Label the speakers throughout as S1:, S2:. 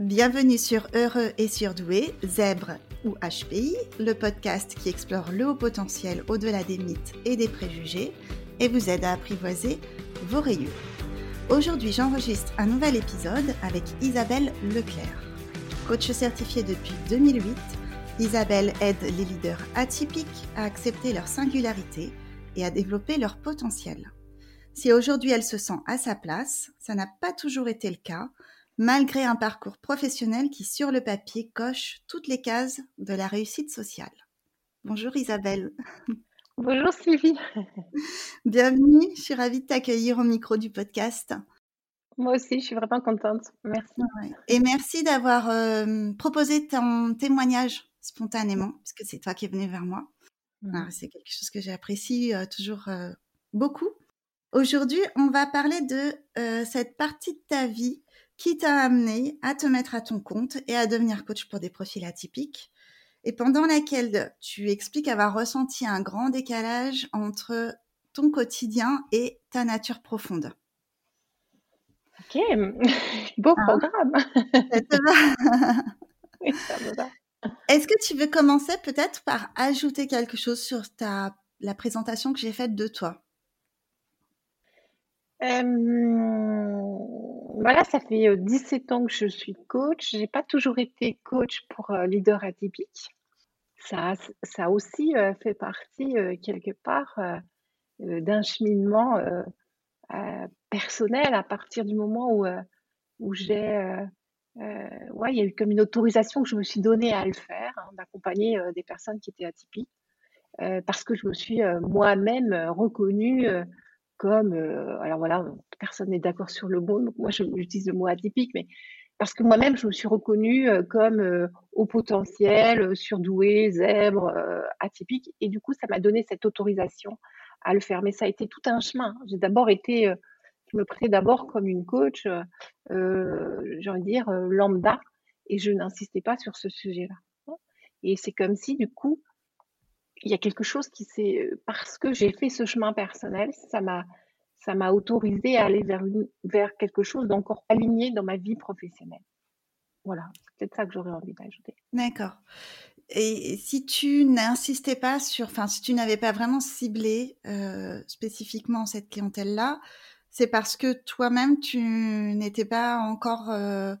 S1: Bienvenue sur Heureux et Surdoué, Zèbre ou HPI, le podcast qui explore le haut potentiel au-delà des mythes et des préjugés et vous aide à apprivoiser vos rayures. Aujourd'hui, j'enregistre un nouvel épisode avec Isabelle Leclerc. Coach certifiée depuis 2008, Isabelle aide les leaders atypiques à accepter leur singularité et à développer leur potentiel. Si aujourd'hui elle se sent à sa place, ça n'a pas toujours été le cas, malgré un parcours professionnel qui, sur le papier, coche toutes les cases de la réussite sociale. Bonjour Isabelle.
S2: Bonjour Sylvie.
S1: Bienvenue, je suis ravie de t'accueillir au micro du podcast.
S2: Moi aussi, je suis vraiment contente. Merci.
S1: Et merci d'avoir euh, proposé ton témoignage spontanément, puisque c'est toi qui es venu vers moi. Mmh. C'est quelque chose que j'apprécie euh, toujours euh, beaucoup. Aujourd'hui, on va parler de cette partie de ta vie qui t'a amené à te mettre à ton compte et à devenir coach pour des profils atypiques, et pendant laquelle tu expliques avoir ressenti un grand décalage entre ton quotidien et ta nature profonde.
S2: Ok, beau ah. programme.
S1: Est-ce que tu veux commencer peut-être par ajouter quelque chose sur ta, la présentation que j'ai faite de toi?
S2: Voilà, ça fait 17 ans que je suis coach. J'ai pas toujours été coach pour leader atypique. Ça, ça aussi fait partie quelque part d'un cheminement personnel à partir du moment où, où j'ai, ouais, il y a eu comme une autorisation que je me suis donnée à le faire, hein, d'accompagner des personnes qui étaient atypiques, parce que je me suis moi-même reconnue comme, euh, alors voilà, personne n'est d'accord sur le mot, donc moi j'utilise le mot atypique, mais parce que moi-même je me suis reconnue euh, comme euh, au potentiel, surdoué, zèbre, atypique, et du coup ça m'a donné cette autorisation à le faire. Mais ça a été tout un chemin. J'ai d'abord été, je me prenais d'abord comme une coach, j'ai envie de dire lambda, et je n'insistais pas sur ce sujet-là. Et c'est comme si du coup il y a quelque chose qui s'est parce que j'ai fait ce chemin personnel, ça m'a ça m'a autorisé à aller vers vers quelque chose d'encore aligné dans ma vie professionnelle. Voilà, c'est peut-être ça que j'aurais envie d'ajouter.
S1: D'accord. Et si tu n'insistais pas sur, enfin, si tu n'avais pas vraiment ciblé euh, spécifiquement cette clientèle-là, c'est parce que toi-même tu n'étais pas encore euh,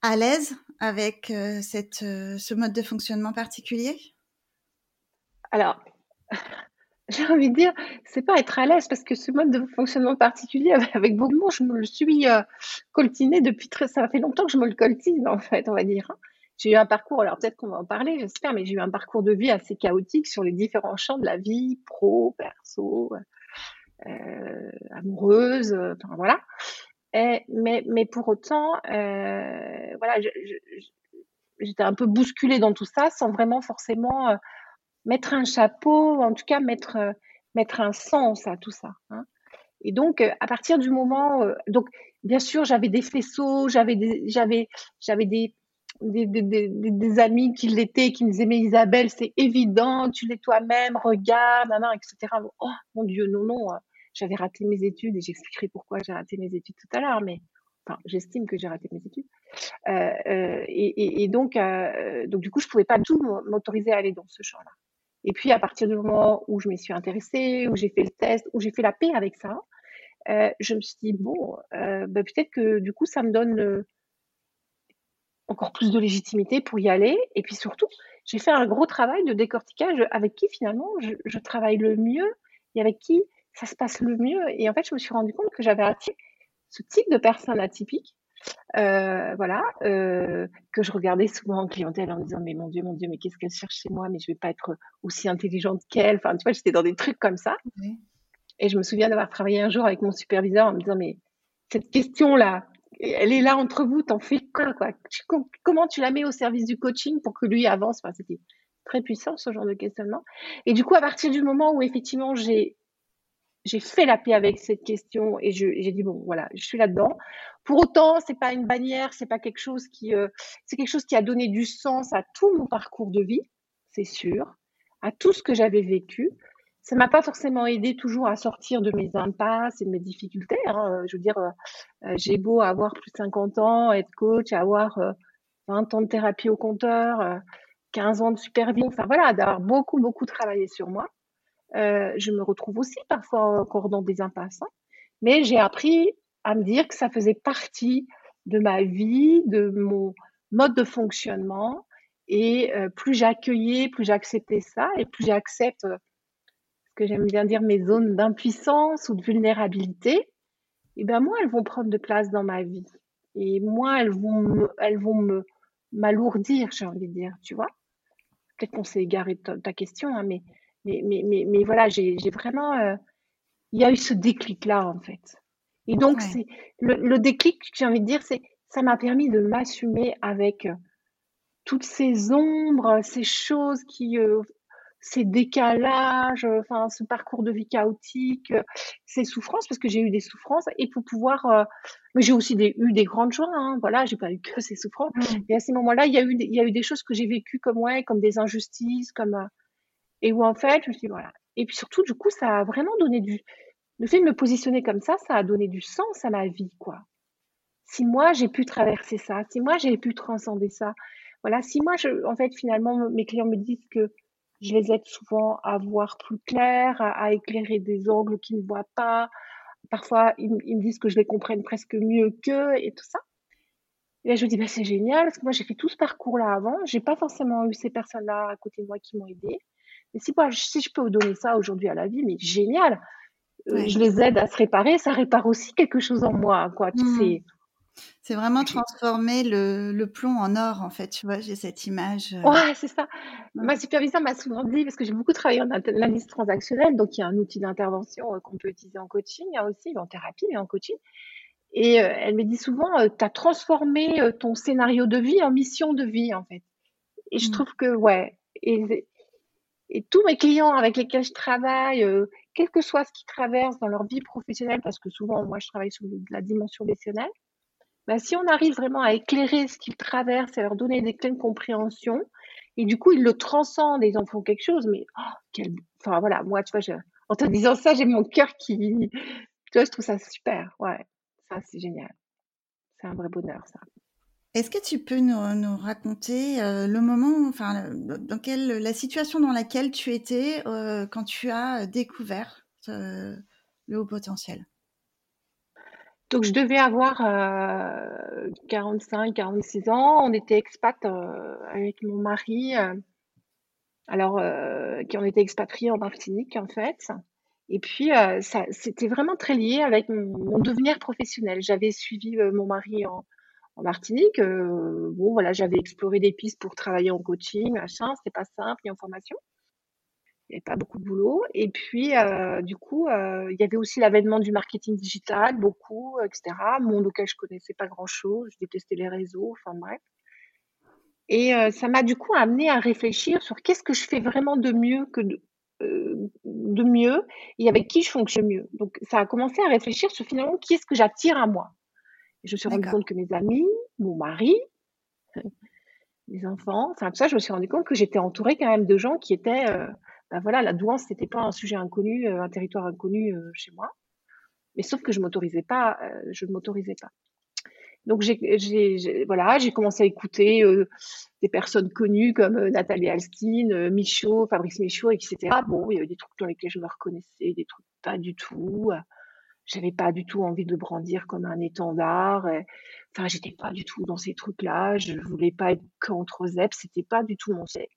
S1: à l'aise avec euh, cette, ce mode de fonctionnement particulier?
S2: Alors, j'ai envie de dire, c'est pas être à l'aise parce que ce mode de fonctionnement particulier avec beaucoup de mots, je me le suis euh, coltiné depuis très, ça fait longtemps que je me le coltine en fait, on va dire. Hein. J'ai eu un parcours, alors peut-être qu'on va en parler, j'espère, mais j'ai eu un parcours de vie assez chaotique sur les différents champs de la vie, pro, perso, euh, amoureuse, enfin voilà. Mais, mais pour autant, euh, voilà, j'étais un peu bousculée dans tout ça sans vraiment forcément mettre un chapeau, en tout cas mettre, euh, mettre un sens à tout ça. Hein. Et donc, euh, à partir du moment, euh, donc bien sûr, j'avais des faisceaux, j'avais des, des, des, des, des, amis qui l'étaient, qui me disaient Isabelle, c'est évident, tu l'es toi-même, regarde, etc. Oh mon Dieu, non, non, j'avais raté mes études et j'expliquerai pourquoi j'ai raté mes études tout à l'heure, mais enfin, j'estime que j'ai raté mes études. Et, donc, donc, du coup, je pouvais pas tout m'autoriser à aller dans ce champ-là. Et puis, à partir du moment où je m'y suis intéressée, où j'ai fait le test, où j'ai fait la paix avec ça, euh, je me suis dit, bon, euh, bah, peut-être que du coup, ça me donne euh, encore plus de légitimité pour y aller. Et puis surtout, j'ai fait un gros travail de décortiquage avec qui finalement je, je, travaille le mieux et avec qui ça se passe le mieux. Et en fait, je me suis rendu compte que j'avais ce type de personne atypique euh, voilà, euh, que je regardais souvent en clientèle en me disant mais mon Dieu, mon Dieu, mais qu'est-ce qu'elle cherche chez moi, mais je vais pas être aussi intelligente qu'elle. Enfin, tu vois, j'étais dans des trucs comme ça. Et je me souviens d'avoir travaillé un jour avec mon superviseur en me disant mais cette question-là, elle est là entre vous, t'en fais quoi, quoi? Comment tu la mets au service du coaching pour que lui avance? Enfin, C'était très puissant ce genre de questionnement. Et du coup, à partir du moment où effectivement j'ai j'ai fait la paix avec cette question et j'ai dit bon voilà je suis là-dedans. Pour autant c'est pas une bannière, c'est pas quelque chose qui euh, c'est quelque chose qui a donné du sens à tout mon parcours de vie, c'est sûr, à tout ce que j'avais vécu. ça m'a pas forcément aidé toujours à sortir de mes impasses et de mes difficultés. Hein. Je veux dire, euh, j'ai beau avoir plus de 50 ans, être coach, avoir 20 ans de thérapie au compteur, 15 ans de supervision, enfin voilà, d'avoir beaucoup, beaucoup travaillé sur moi. Je me retrouve aussi parfois encore dans des impasses. Hein. Mais j'ai appris à me dire que ça faisait partie de ma vie, de mon mode de fonctionnement. Et plus j'accueillais, plus j'acceptais ça, et plus j'accepte ce que j'aime bien dire mes zones d'impuissance ou de vulnérabilité, et ben moi elles vont prendre de place dans ma vie. Et moi elles vont m'alourdir, j'ai envie de dire, tu vois. Peut-être qu'on s'est égaré de ta, question, hein, mais, mais, mais, mais, voilà, j'ai vraiment. il y a eu ce déclic-là, en fait. Et donc, c'est le, le, déclic, j'ai envie de dire, c'est ça m'a permis de m'assumer avec toutes ces ombres, ces choses qui, euh, ces décalages, enfin ce parcours de vie chaotique, ces souffrances, parce que j'ai eu des souffrances, et pour pouvoir, euh, mais j'ai aussi eu des grandes joies, hein, voilà, j'ai pas eu que ces souffrances. Mmh. Et à ces moments-là, il y a eu, il y a eu des choses que j'ai vécues comme ouais, comme des injustices, comme euh, et où en fait, je me suis voilà. Et puis surtout, du coup, ça a vraiment donné du, le fait de me positionner comme ça, ça a donné du sens à ma vie, quoi. Si moi j'ai pu traverser ça, si moi j'ai pu transcender ça, voilà, si moi je, en fait, finalement, mes clients me disent que je les aide souvent à voir plus clair, à, éclairer des angles qu'ils ne voient pas. Parfois, ils, me disent que je les comprenne presque mieux qu'eux et tout ça. Et là, je me dis, bah, c'est génial, parce que moi, j'ai fait tout ce parcours-là avant. J'ai pas forcément eu ces personnes-là à côté de moi qui m'ont aidé. Mais si, moi, si je peux vous donner ça aujourd'hui à la vie, mais génial. Euh, je les aide à se réparer, ça répare aussi quelque chose en moi, quoi. Tu mmh. sais,
S1: c'est vraiment transformer le, plomb en or, en fait. Tu vois, j'ai cette image.
S2: Euh. Ouais, c'est ça. Ma superviseure m'a souvent dit, parce que j'ai beaucoup travaillé en analyse transactionnelle, donc il y a un outil d'intervention euh, qu'on peut utiliser en coaching, a aussi en thérapie, mais en coaching. Et euh, elle me dit souvent, tu as transformé ton scénario de vie en mission de vie, en fait. Et je mmh. trouve que, ouais. Et, et, tous mes clients avec lesquels je travaille, quel que soit ce qu'ils traversent dans leur vie professionnelle, parce que souvent, moi, je travaille sur la dimension décisionnelle, bah, si on arrive vraiment à éclairer ce qu'ils traversent, à leur donner des clés de compréhension, et du coup, ils le transcendent et ils en font quelque chose, mais oh, quel... enfin voilà, moi, tu vois, en te disant ça, j'ai mon cœur qui, tu vois, je trouve ça super, ouais, ça c'est génial, c'est un vrai bonheur ça.
S1: Est-ce que tu peux nous, raconter euh, le moment, enfin, dans quelle, la situation dans laquelle tu étais euh, quand tu as découvert euh, le haut potentiel?
S2: Donc je devais avoir 45, euh, 46 ans. On était expat avec mon mari, alors qui en était expatrié en Martinique en fait. Et puis ça, c'était vraiment très lié avec mon, devenir professionnel. J'avais suivi mon mari en, en Martinique. bon voilà, j'avais exploré des pistes pour travailler en coaching, machin. C'était pas simple ni en formation il n'y avait pas beaucoup de boulot. Et puis, euh, du coup, euh, il y avait aussi l'avènement du marketing digital, beaucoup, etc. Monde auquel je connaissais pas grand-chose. Je détestais les réseaux, enfin bref. Et euh, ça m'a du coup amené à réfléchir sur qu'est-ce que je fais vraiment de mieux que de, de mieux et avec qui je fonctionne mieux. Donc, ça a commencé à réfléchir sur finalement qui est-ce que j'attire à moi? Et je me suis rendu compte que mes amis, mon mari, mes enfants, enfin tout ça, je me suis rendu compte que j'étais entourée quand même de gens qui étaient ben voilà, la douance, n'était pas un sujet inconnu, euh, un territoire inconnu euh, chez moi. Mais sauf que je m'autorisais pas, euh, je ne m'autorisais pas. Donc j'ai, voilà, j'ai commencé à écouter des personnes connues comme Nathalie Alstine, Michaud, Fabrice Michaud, etc. Bon, il y avait des trucs dans lesquels je me reconnaissais, des trucs pas du tout. J'avais pas du tout envie de brandir comme un étendard. Enfin, j'étais pas du tout dans ces trucs-là. Je voulais pas être contre ZEP. C'était pas du tout mon siècle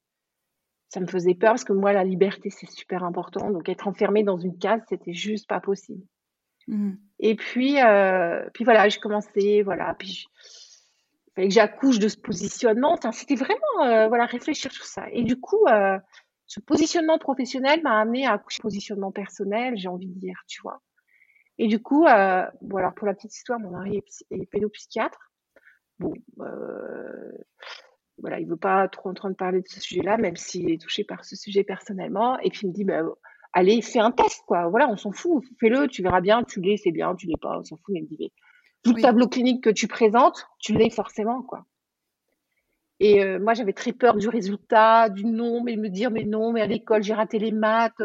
S2: ça me faisait peur parce que moi, la liberté, c'est super important. Donc, être enfermée dans une case, c'était juste pas possible. Mmh. Et puis, euh, puis voilà, j'ai commencé, voilà, puis il fallait que j'accouche de ce positionnement. Enfin, c'était vraiment, euh, voilà, réfléchir sur ça. Et du coup, euh, ce positionnement professionnel m'a amené à accoucher de positionnement personnel, j'ai envie de dire, tu vois. Et du coup, bon, alors pour la petite histoire, mon mari est, est pédopsychiatre. Bon, voilà, il veut pas trop en train de parler de ce sujet-là, même s'il est touché par ce sujet personnellement. Et puis il me dit, bah, allez, fais un test, quoi. Voilà, on s'en fout, fais-le, tu verras bien, tu l'es, c'est bien, tu l'es pas, on s'en fout. Mais il me dit, tout le tableau clinique que tu présentes, tu l'es forcément, quoi. Et euh, moi, j'avais très peur du résultat, du non, mais me dire, mais non, mais à l'école, j'ai raté les maths,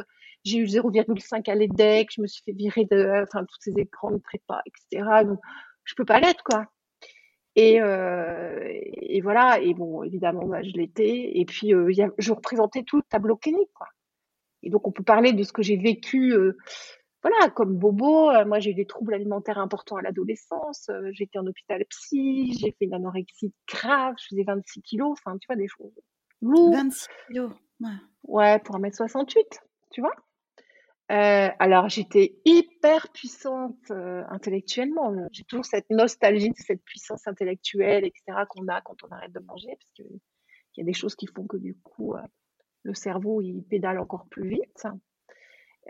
S2: j'ai eu 0,5 à l'EDEC, je me suis fait virer de, enfin, tous ces écrans de prépa, etc. Donc, je peux pas l'être, quoi. Et, euh, et voilà, et bon, évidemment, bah, je l'étais. Et puis, euh, y a, je représentais tout le tableau clinique, quoi. Et donc, on peut parler de ce que j'ai vécu, euh, voilà, comme bobo. Moi, j'ai eu des troubles alimentaires importants à l'adolescence. J'étais en hôpital psy, j'ai fait une anorexie grave, je faisais 26 kilos, enfin, tu vois, des choses
S1: lourdes. 26 kilos,
S2: ouais. Ouais, pour 1m68, tu vois. Euh, alors, j'étais hyper puissante euh, intellectuellement. J'ai toujours cette nostalgie de cette puissance intellectuelle, etc., qu'on a quand on arrête de manger, parce qu'il y a des choses qui font que du coup, euh, le cerveau, il pédale encore plus vite.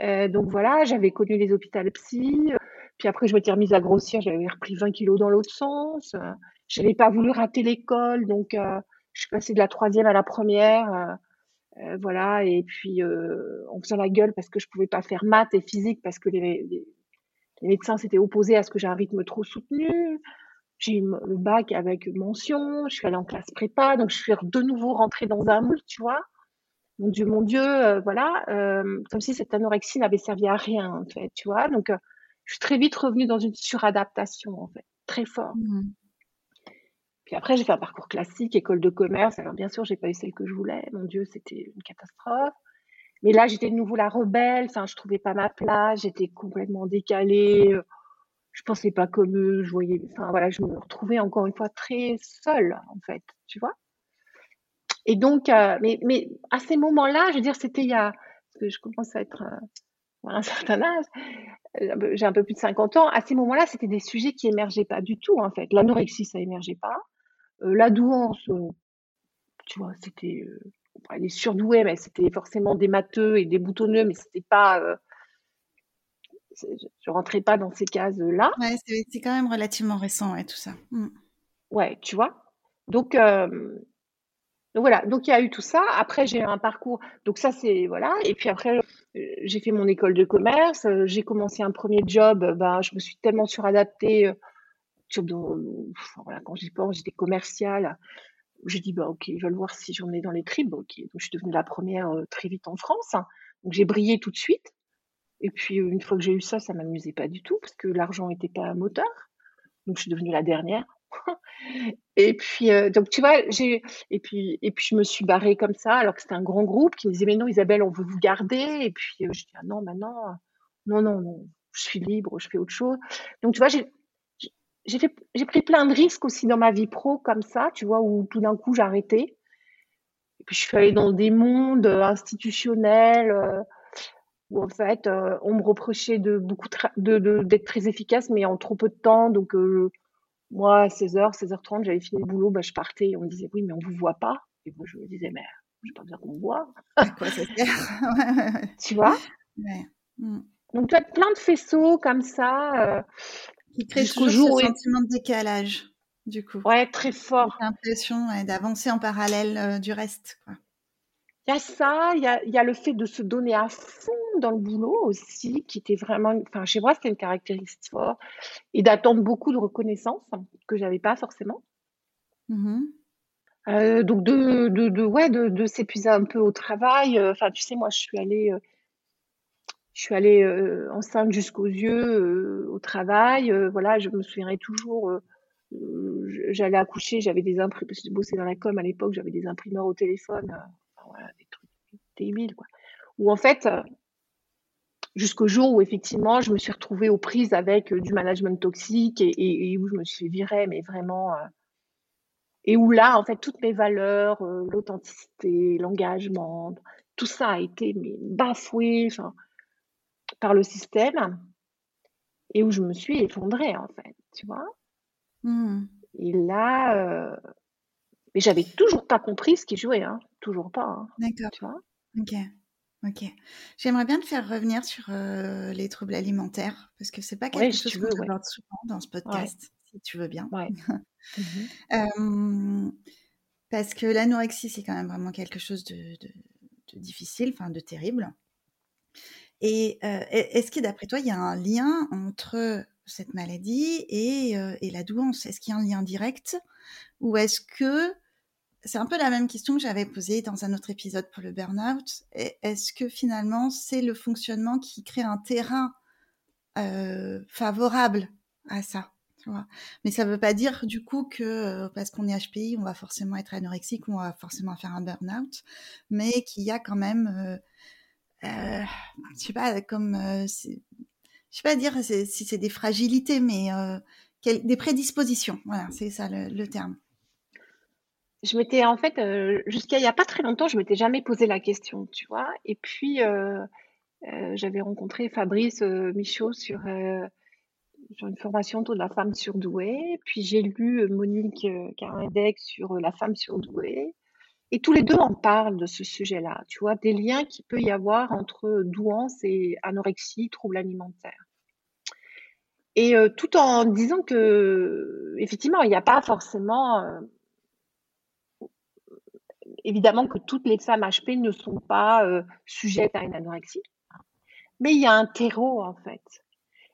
S2: Euh, donc voilà, j'avais connu les hôpitaux psy. Puis après, je m'étais remise à grossir. J'avais repris 20 kilos dans l'autre sens. Je n'avais pas voulu rater l'école, donc je suis passée de la troisième à la première. Euh, voilà, et puis euh, en faisant la gueule parce que je pouvais pas faire maths et physique parce que les, médecins s'étaient opposés à ce que j'ai un rythme trop soutenu. J'ai eu le bac avec mention, je suis allée en classe prépa, donc je suis de nouveau rentrée dans un moule, tu vois. Mon Dieu, mon Dieu, euh, voilà, euh, comme si cette anorexie n'avait servi à rien, en fait, tu vois. Donc, je suis très vite revenue dans une suradaptation, en fait, très fort. Mmh. Puis après, j'ai fait un parcours classique, école de commerce. Alors bien sûr, j'ai pas eu celle que je voulais. Mon Dieu, c'était une catastrophe. Mais là, j'étais de nouveau la rebelle. Enfin, je trouvais pas ma place. J'étais complètement décalée. Je pensais pas comme eux. Je voyais. Voilà, je me retrouvais encore une fois très seule, en fait. Tu vois. Et donc, euh, mais, mais à ces moments-là, je veux dire, c'était il y a, parce que je commence à être euh, à un certain âge, euh, j'ai un peu plus de 50 ans. À ces moments-là, c'était des sujets qui émergeaient pas du tout, en fait. L'anorexie, ça émergeait pas. Euh, la douance, euh, tu vois, c'était. Euh, elle est surdouée, mais c'était forcément des matheux et des boutonneux, mais c'était pas. je rentrais pas dans ces cases-là.
S1: Ouais, c'est quand même relativement récent, ouais, tout ça.
S2: Mmh. Ouais, tu vois. Donc, donc voilà, donc il y a eu tout ça. Après, j'ai un parcours. Donc ça, c'est voilà. Et puis après, j'ai fait mon école de commerce. J'ai commencé un premier job. Ben, je me suis tellement suradaptée quand j'y pense, j'étais commerciale. J'ai dit, bah, ok, vais le voir si j'en ai dans les tribes. Ok, donc je suis devenue la première euh, très vite en France. Donc j'ai brillé tout de suite. Et puis une fois que j'ai eu ça, ça m'amusait pas du tout parce que l'argent n'était pas un moteur. Donc je suis devenue la dernière. et puis euh, donc tu vois, j'ai et puis et puis je me suis barrée comme ça alors que c'était un grand groupe qui me disait mais non Isabelle, on veut vous garder. Et puis euh, je dis ah non maintenant non non non, je suis libre, je fais autre chose. Donc tu vois, j'ai j'ai fait, j'ai pris plein de risques aussi dans ma vie pro comme ça, tu vois, où tout d'un coup arrêté. Et puis je suis allée dans des mondes euh, institutionnels euh, où en fait euh, on me reprochait de beaucoup de, de, d'être très efficace, mais en trop peu de temps. Donc moi, à 16h, 16h30, j'avais fini le boulot, bah, je partais et on me disait oui, mais on vous voit pas. Et moi je me disais mais j'ai pas besoin qu'on me voit. Quoi Tu vois? Ouais. Mm. Donc tu as plein de faisceaux comme ça.
S1: Qui crée toujours jour ce sentiment de décalage, du coup.
S2: Ouais, très fort.
S1: L'impression d'avancer en parallèle euh, du reste.
S2: Il y a ça, il y a, y a, le fait de se donner à fond dans le boulot aussi, qui était vraiment, enfin chez moi c'était une caractéristique forte, et d'attendre beaucoup de reconnaissance que j'avais pas forcément. Mmh euh, donc de, de, de, ouais, de, de s'épuiser un peu au travail. Euh, enfin, tu sais, moi, je suis allée je suis allée euh, enceinte jusqu'aux yeux euh, au travail. Euh, voilà, je me souviendrai toujours. J'allais accoucher, j'avais des imprimeurs. Je bossais dans la com à l'époque, j'avais des imprimeurs au téléphone. voilà, des trucs débiles, quoi. Où en fait, jusqu'au jour où effectivement, je me suis retrouvée aux prises avec du management toxique et, où je me suis virée, mais vraiment. et où là, en fait, toutes mes valeurs, l'authenticité, l'engagement, tout ça a été bafoué. Par le système et où je me suis effondrée, en fait, tu vois. Mmh. Et là, euh, mais j'avais toujours pas compris ce qui jouait, hein. toujours pas. Hein,
S1: D'accord. Tu vois. Ok. Ok. J'aimerais bien te faire revenir sur euh, les troubles alimentaires parce que c'est pas quelque chose que je aborde souvent dans ce podcast, si tu veux bien. Ouais. Mmh parce que l'anorexie, c'est quand même vraiment quelque chose de, de, de difficile, enfin de terrible. Et est-ce que d'après toi, il y a un lien entre cette maladie et, la douance Est-ce qu'il y a un lien direct? Ou est-ce que c'est un peu la même question que j'avais posée dans un autre épisode pour le burn-out. Est-ce que finalement, c'est le fonctionnement qui crée un terrain favorable à ça Mais ça ne veut pas dire du coup que parce qu'on est HPI, on va forcément être anorexique on va forcément faire un burn-out, mais qu'il y a quand même, euh, euh je sais pas, comme, je sais pas dire si c'est des fragilités, mais des prédispositions. Voilà, c'est ça le terme
S2: je m'étais en fait, euh, jusqu'à il y a pas très longtemps, je m'étais jamais posé la question, tu vois? Et puis, euh, euh, j'avais rencontré Fabrice, Michaud sur, une formation autour de la femme surdouée. Puis j'ai lu, Monique, Caradec sur, la femme surdouée et tous les deux en parlent de ce sujet-là, tu vois? Des liens qu'il peut y avoir entre, douance et anorexie, troubles alimentaires. Et tout en disant que, effectivement, il n'y a pas forcément, évidemment que toutes les femmes HP ne sont pas euh, sujettes à une anorexie, mais il y a un terreau en fait.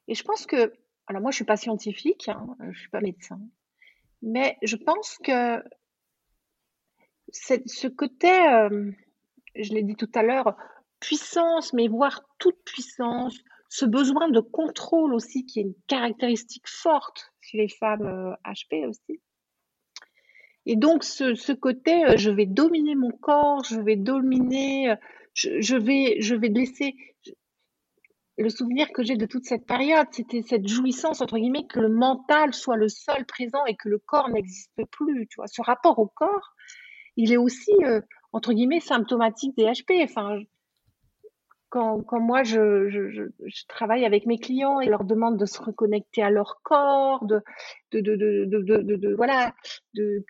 S2: Et je pense que, alors moi je suis pas scientifique, hein, je suis pas médecin, mais je pense que ce côté, euh, je l'ai dit tout à l'heure, puissance, mais voire toute puissance, ce besoin de contrôle aussi qui est une caractéristique forte chez les femmes HP euh, aussi, et donc, ce, ce côté, euh, je vais dominer mon corps, je vais dominer, je, je vais, je vais laisser. Le souvenir que j'ai de toute cette période, c'était cette jouissance, entre guillemets, que le mental soit le seul présent et que le corps n'existe plus. Tu vois, ce rapport au corps, il est aussi, euh, entre guillemets, symptomatique des HP. Enfin, quand, quand moi je, je, je, travaille avec mes clients et leur demande de se reconnecter à leur corps, de, de, de, de, voilà, que,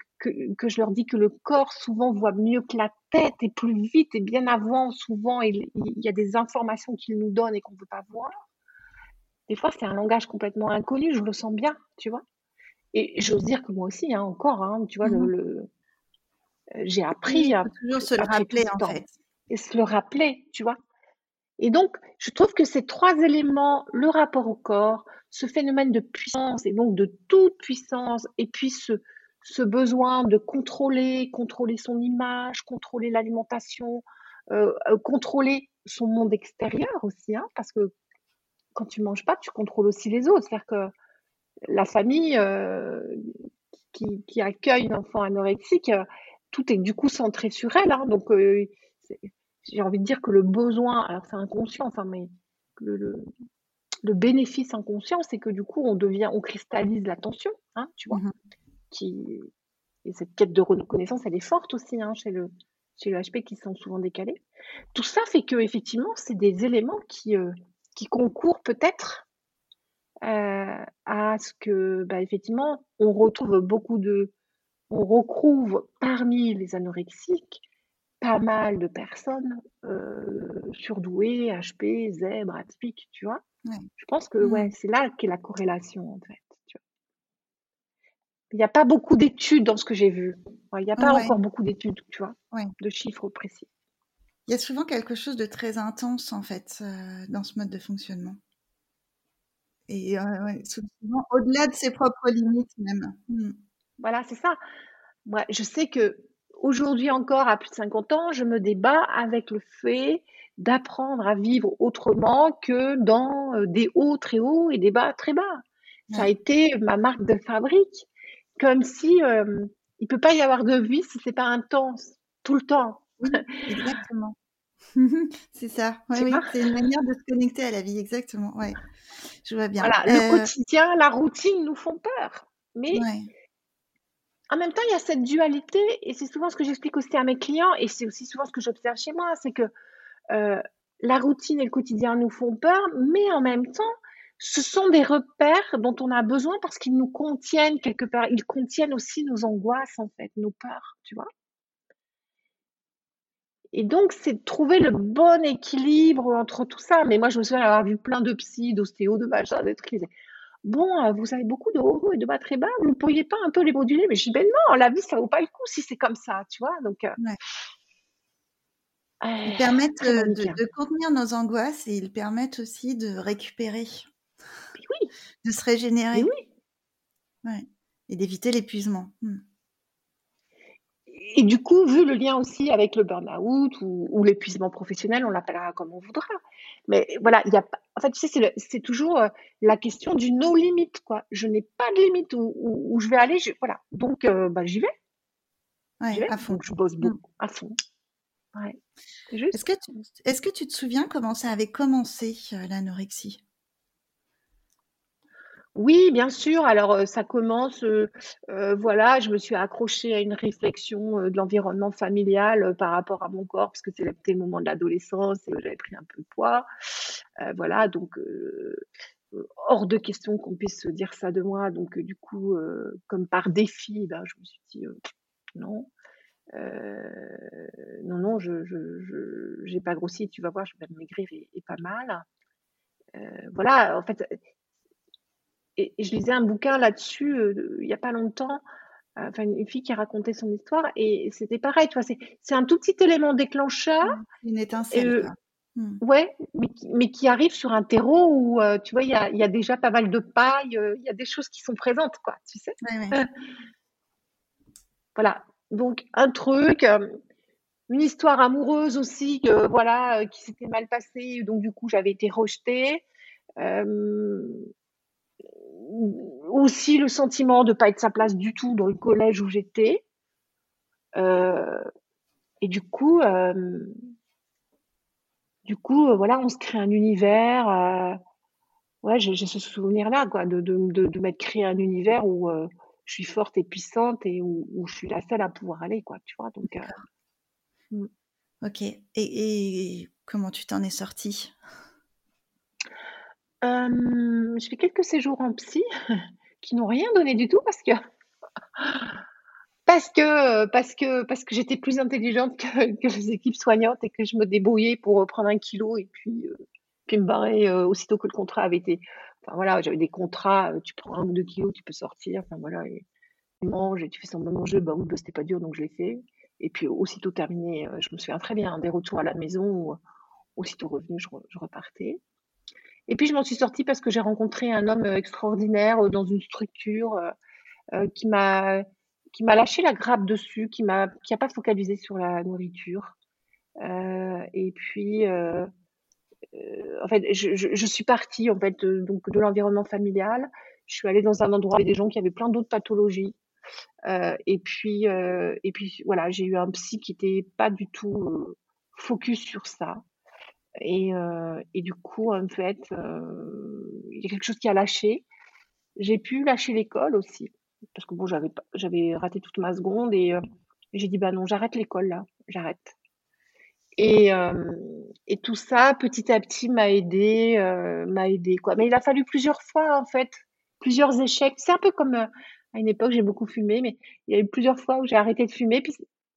S2: que, je leur dis que le corps souvent voit mieux que la tête et plus vite et bien avant, souvent il, il y a des informations qu'il nous donne et qu'on ne peut pas voir. Des fois, c'est un langage complètement inconnu, je le sens bien, tu vois. Et j'ose dire que moi aussi, hein, encore, hein, tu vois, le, mmh j'ai appris
S1: à toujours se le rappeler en fait.
S2: Et se le rappeler, tu vois. Et donc, je trouve que ces trois éléments, le rapport au corps, ce phénomène de puissance et donc de toute puissance, et puis ce, ce besoin de contrôler, contrôler son image, contrôler l'alimentation, euh, euh, contrôler son monde extérieur aussi, hein, parce que quand tu manges pas, tu contrôles aussi les autres. C'est-à-dire que la famille euh, qui, qui, accueille un enfant anorexique, tout est du coup centré sur elle. Hein, donc, j'ai envie de dire que le besoin, alors c'est inconscient, enfin, mais le, le, bénéfice inconscient, c'est que du coup, on devient, on cristallise l'attention, hein, tu vois. Mmh qui, et cette quête de reconnaissance, elle est forte aussi hein, chez, le, chez le HP qui sont souvent décalés. Tout ça fait que effectivement, c'est des éléments qui, euh, qui concourent peut-être euh, à ce que, bah, effectivement, on retrouve beaucoup de, on retrouve parmi les anorexiques pas mal de personnes euh, surdouées, HP, zèbres, atypiques, tu vois. Je pense que ouais, mmh. c'est là qu'est la corrélation en fait. Il n'y a pas beaucoup d'études dans ce que j'ai vu. Il n'y a pas encore beaucoup d'études, tu vois, de chiffres précis.
S1: Il y a souvent quelque chose de très intense en fait euh, dans ce mode de fonctionnement. Et euh, souvent au-delà de ses propres limites même. Mmh.
S2: Voilà, c'est ça. Moi, je sais que aujourd'hui encore, à plus de 50 ans, je me débat avec le fait d'apprendre à vivre autrement que dans euh, des hauts très hauts et des bas très bas. Ça a été ma marque de fabrique, comme si euh, il peut pas y avoir de vie si c'est pas intense tout le temps.
S1: exactement. c'est ça. c'est une manière de se connecter à la vie, exactement. Ouais. Je vois bien.
S2: Voilà, le euh, quotidien, la routine nous font peur, mais en même temps, il y a cette dualité, et c'est souvent ce que j'explique aussi à mes clients, et c'est aussi souvent ce que j'observe chez moi, c'est que euh, la routine et le quotidien nous font peur, mais en même temps, ce sont des repères dont on a besoin parce qu'ils nous contiennent quelque part. Ils contiennent aussi nos angoisses, en fait, nos peurs, tu vois. Et donc, c'est de trouver le bon équilibre entre tout ça. Mais moi, je me souviens avoir vu plein de psy, d'ostéo, de machin, d'être Bon, euh, vous avez beaucoup de hauts et de bas très bas, vous ne pourriez pas un peu les moduler Mais je dis, ben non, la vie, ça vaut pas le coup si c'est comme ça, tu vois. Donc, euh,
S1: ils permettent de, contenir nos angoisses et ils permettent aussi de récupérer,
S2: oui.
S1: de se régénérer.
S2: oui.
S1: Ouais. Et d'éviter l'épuisement. Hmm.
S2: Et, du coup, vu le lien aussi avec le burn-out ou, l'épuisement professionnel, on l'appellera comme on voudra. Mais voilà, il y a en fait, tu sais, c'est toujours euh, la question du no limite, quoi. Je n'ai pas de limite où, je vais aller, voilà. Donc, euh, bah, j'y vais.
S1: Ouais, à fond.
S2: je bosse beaucoup, à fond. Ouais.
S1: Est-ce que, tu, est-ce que tu te souviens comment ça avait commencé, euh, l'anorexie?
S2: Oui, bien sûr. Alors, ça commence, voilà, je me suis accrochée à une réflexion, de l'environnement familial, par rapport à mon corps, parce que c'était le moment de l'adolescence et j'avais pris un peu de poids. voilà, donc hors de question qu'on puisse dire ça de moi. Donc, du coup, comme par défi, ben, je me suis dit, non, non, non, je je pas grossi, tu vas voir, je vais maigrir et pas mal. voilà, en fait, et, je lisais un bouquin là-dessus euh, il n'y a pas longtemps, euh, enfin une fille qui racontait son histoire et c'était pareil, tu vois, c'est un tout petit élément déclencheur.
S1: Mmh, une étincelle.
S2: Mmh. Ouais, mais, qui arrive sur un terreau où, tu vois, il y a, y a, déjà pas mal de paille, il y a des choses qui sont présentes, quoi, tu sais. voilà, donc un truc, une histoire amoureuse aussi, voilà, qui s'était mal passée, donc du coup j'avais été rejetée aussi le sentiment de pas être sa place du tout dans le collège où j'étais. Euh, et du coup, euh, du coup, euh, voilà, on se crée un univers. ouais, j'ai ce souvenir-là, quoi, de, de, de, m'être créé un univers où je suis forte et puissante et où, je suis la seule à pouvoir aller, quoi, tu vois. Donc,
S1: ok. Et comment tu t'en es sortie?
S2: Euh, je fais quelques séjours en psy qui n'ont rien donné du tout parce que que parce que parce que j'étais plus intelligente que, les équipes soignantes et que je me débrouillais pour prendre un kilo et puis euh, puis me barrer euh, aussitôt que le contrat avait été. Enfin voilà, j'avais des contrats, tu prends un ou deux kilos, tu peux sortir. Enfin voilà, tu manges et tu fais semblant de manger. Bah oui, bah, c'était pas dur donc je l'ai fait. Et puis aussitôt terminé, je me souviens très bien des retours à la maison. aussitôt revenu, je repartais. Et puis je m'en suis sortie parce que j'ai rencontré un homme euh, extraordinaire euh, dans une structure euh, qui m'a qui m'a lâché la grappe dessus, qui m'a qui a pas focalisé sur la nourriture. et puis en fait, je, je, suis partie en fait de, donc de l'environnement familial. Je suis allée dans un endroit avec des gens qui avaient plein d'autres pathologies. et puis et puis voilà, j'ai eu un psy qui était pas du tout focus sur ça. Et, euh, et du coup, en fait, euh, il y a quelque chose qui a lâché. J'ai pu lâcher l'école aussi, parce que bon, j'avais j'avais raté toute ma seconde et euh, j'ai dit bah non, j'arrête l'école là, j'arrête. Et, euh, et tout ça, petit à petit, m'a aidé, euh, m'a aidé quoi. Mais il a fallu plusieurs fois en fait, plusieurs échecs. C'est un peu comme à une époque, j'ai beaucoup fumé, mais il y a eu plusieurs fois où j'ai arrêté de fumer, puis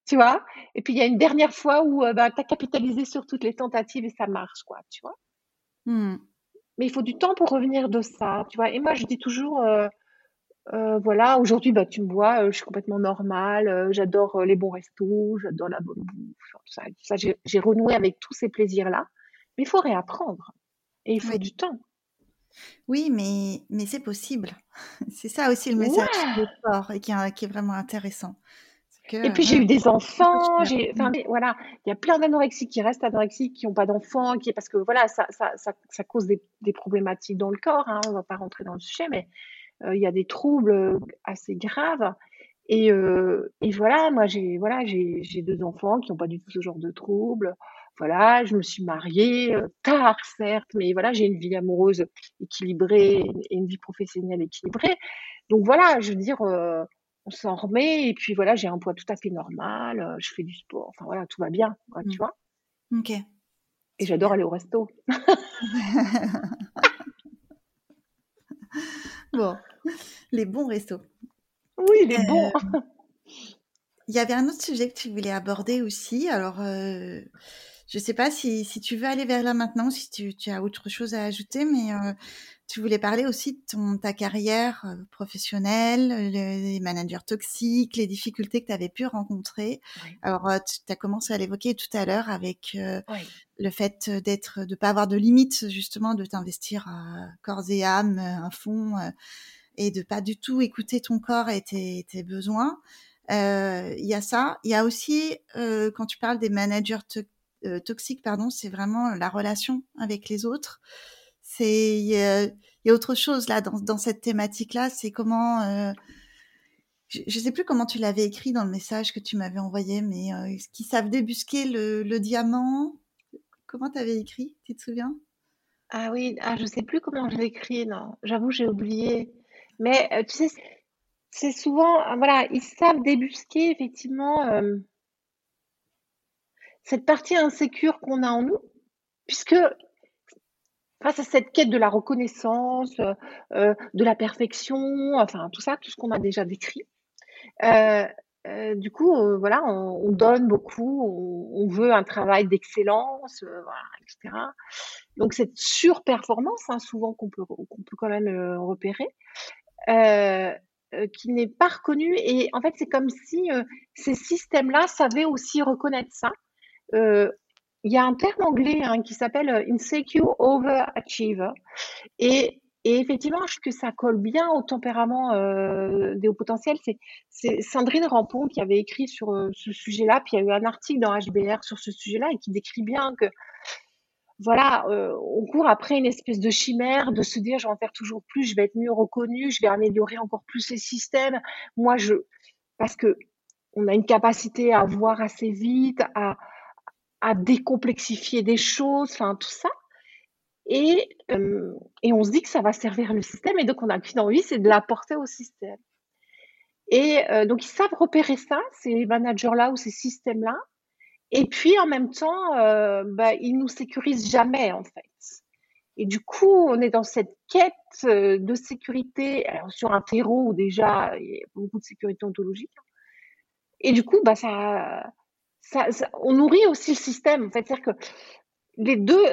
S2: tu vois? Et puis il y a une dernière fois où euh, bah, tu as capitalisé sur toutes les tentatives et ça marche, quoi, tu vois? Mmh. Mais il faut du temps pour revenir de ça, tu vois? Et moi, je dis toujours, euh, euh, voilà, aujourd'hui, bah, tu me vois, je suis complètement normale, j'adore les bons restos, j'adore la bonne bouffe, tout ça. ça j'ai renoué avec tous ces plaisirs-là, mais il faut réapprendre et il faut du temps.
S1: Oui, mais, mais c'est possible. C'est ça aussi le message ouais. fort et qui est vraiment intéressant
S2: et puis j'ai eu des enfants, j'ai, enfin, voilà, il y a plein d'anorexiques qui restent anorexiques, qui n'ont pas d'enfants, qui parce que voilà, ça, ça, ça, ça cause des, des, problématiques dans le corps. Hein, on va pas rentrer dans le sujet, mais euh, il y a des troubles euh, assez graves. Et, euh, et voilà, moi j'ai voilà, j'ai, j'ai deux enfants qui n'ont pas du tout ce genre de troubles. Voilà, je me suis mariée euh, tard, certes, mais voilà, j'ai une vie amoureuse équilibrée et une vie professionnelle équilibrée. Donc voilà, je veux dire, on s'en remet et puis voilà, j'ai un poids tout à fait normal, euh, je fais du sport, enfin voilà, tout va bien, tu mmh. vois.
S1: Ok.
S2: Et j'adore aller au resto.
S1: bon, les bons restos.
S2: Oui, les bons.
S1: Euh, il y avait un autre sujet que tu voulais aborder aussi. Alors, euh, je ne sais pas si, si, tu veux aller vers là maintenant, si tu, tu as autre chose à ajouter, mais tu voulais parler aussi de ton, ta carrière euh, professionnelle, les managers toxiques, les difficultés que tu avais pu rencontrer. Alors, euh, tu as commencé à l'évoquer tout à l'heure avec euh, le fait d'être, de pas avoir de limites, justement, de t'investir à corps et âme, à fond, et de pas du tout écouter ton corps et tes, tes besoins. Il y a ça. Il y a aussi, quand tu parles des managers toxiques, pardon, c'est vraiment la relation avec les autres. C'est il y, a autre chose là dans, dans cette thématique-là. C'est comment je ne sais plus comment tu l'avais écrit dans le message que tu m'avais envoyé, mais euh, qui savent débusquer le, le diamant? Comment tu avais écrit? Tu te souviens?
S2: Ah oui, ah, je ne sais plus comment je l'ai écrit. J'avoue, j'ai oublié. Mais euh, tu sais, c'est souvent, euh, voilà, ils savent débusquer effectivement cette partie insécure qu'on a en nous, puisque face à cette quête de la reconnaissance, de la perfection, enfin tout ça, tout ce qu'on a déjà décrit, euh, euh, du coup, euh, voilà, on, donne beaucoup, on, veut un travail d'excellence, etc. Donc cette surperformance, hein, souvent qu'on peut quand même repérer, qui n'est pas reconnue. Et en fait, c'est comme si ces systèmes-là savaient aussi reconnaître ça. Il y a un terme anglais hein, qui s'appelle insecure overachiever. Et et effectivement, je que ça colle bien au tempérament euh, des hauts potentiels. C'est Sandrine Rampon qui avait écrit sur euh, ce sujet-là, puis il y a eu un article dans HBR sur ce sujet-là et qui décrit bien que voilà, euh, on court après une espèce de chimère, de se dire je vais en faire toujours plus, je vais être mieux reconnu, je vais améliorer encore plus les systèmes. Moi, je parce que on a une capacité à voir assez vite, à, à décomplexifier des choses, enfin tout ça. Et, euh, et on se dit que ça va servir le système, et donc on a qu'une envie, c'est de l'apporter au système. Et euh, donc ils savent repérer ça, ces managers-là ou ces systèmes-là, et puis en même temps, euh, bah, ils nous sécurisent jamais en fait. Et du coup, on est dans cette quête euh, de sécurité alors, sur un terreau où déjà il y a beaucoup de sécurité ontologique. Et du coup, bah, ça, on nourrit aussi le système. En fait, c'est-à-dire que les deux,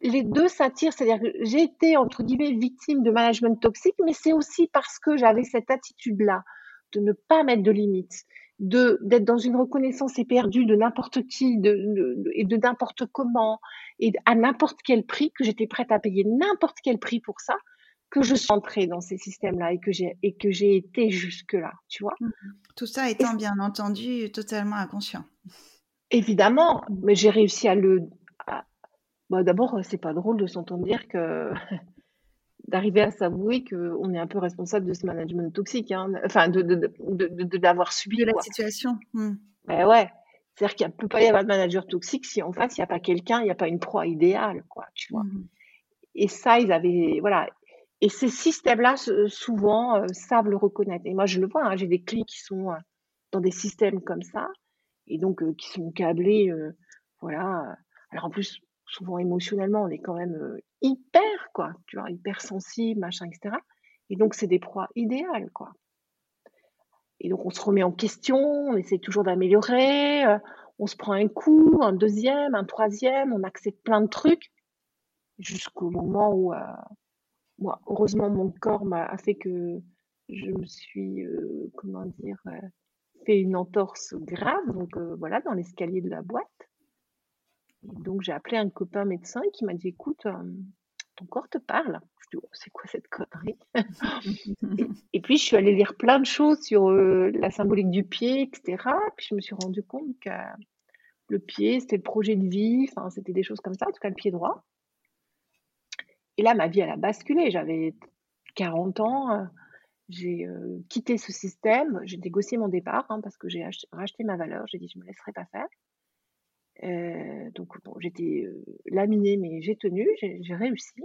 S2: les deux s'attirent, c'est-à-dire que j'ai été, entre guillemets, victime de management toxique, mais c'est aussi parce que j'avais cette attitude-là de ne pas mettre de limites, de d'être dans une reconnaissance éperdue de n'importe qui de, et de n'importe comment et à n'importe quel prix, que j'étais prête à payer n'importe quel prix pour ça, que je suis entrée dans ces systèmes-là et que j'ai et que j'ai été jusque-là, tu vois. Mmh.
S1: Tout ça étant bien entendu totalement inconscient.
S2: Évidemment, mais j'ai réussi à le bah, d'abord, c'est pas drôle de s'entendre dire que d'arriver à s'avouer qu'on est un peu responsable de ce management toxique, hein. enfin de, de, de, l'avoir subi.
S1: De la situation.
S2: Mmh. Ben ouais. C'est-à-dire qu'il ne peut pas y avoir de manager toxique si en face, il n'y a pas quelqu'un, il n'y a pas une proie idéale, quoi, tu vois. Mmh. Et ça, ils avaient, voilà. Et ces systèmes-là, souvent, euh, savent le reconnaître. Et moi, je le vois, hein, j'ai des clients qui sont euh, dans des systèmes comme ça, et donc euh, qui sont câblés, voilà. Alors en plus, souvent émotionnellement, on est quand même hyper, quoi, tu vois, hyper sensible, machin, etc. Et donc, c'est des proies idéales, quoi. Et donc, on se remet en question, on essaie toujours d'améliorer, on se prend un coup, un deuxième, un troisième, on accepte plein de trucs, jusqu'au moment où, moi, heureusement, mon corps m'a fait que je me suis, comment dire, fait une entorse grave, donc voilà, dans l'escalier de la boîte donc j'ai appelé un copain médecin qui m'a dit: «Écoute, euh, ton corps te parle». Je dis: «Oh, c'est quoi cette connerie?» et puis je suis allée lire plein de choses sur, euh, la symbolique du pied etc. puis je me suis rendu compte que le pied, c'était le projet de vie, enfin, c'était des choses comme ça, en tout cas le pied droit. Et là, ma vie, elle a basculé. J'avais 40 ans, euh, j'ai, quitté ce système, j'ai négocié mon départ, hein, parce que j'ai racheté ma valeur. J'ai dit: «Je me laisserai pas faire». Euh, donc bon, j'étais euh, laminée, mais j'ai tenu, j'ai réussi.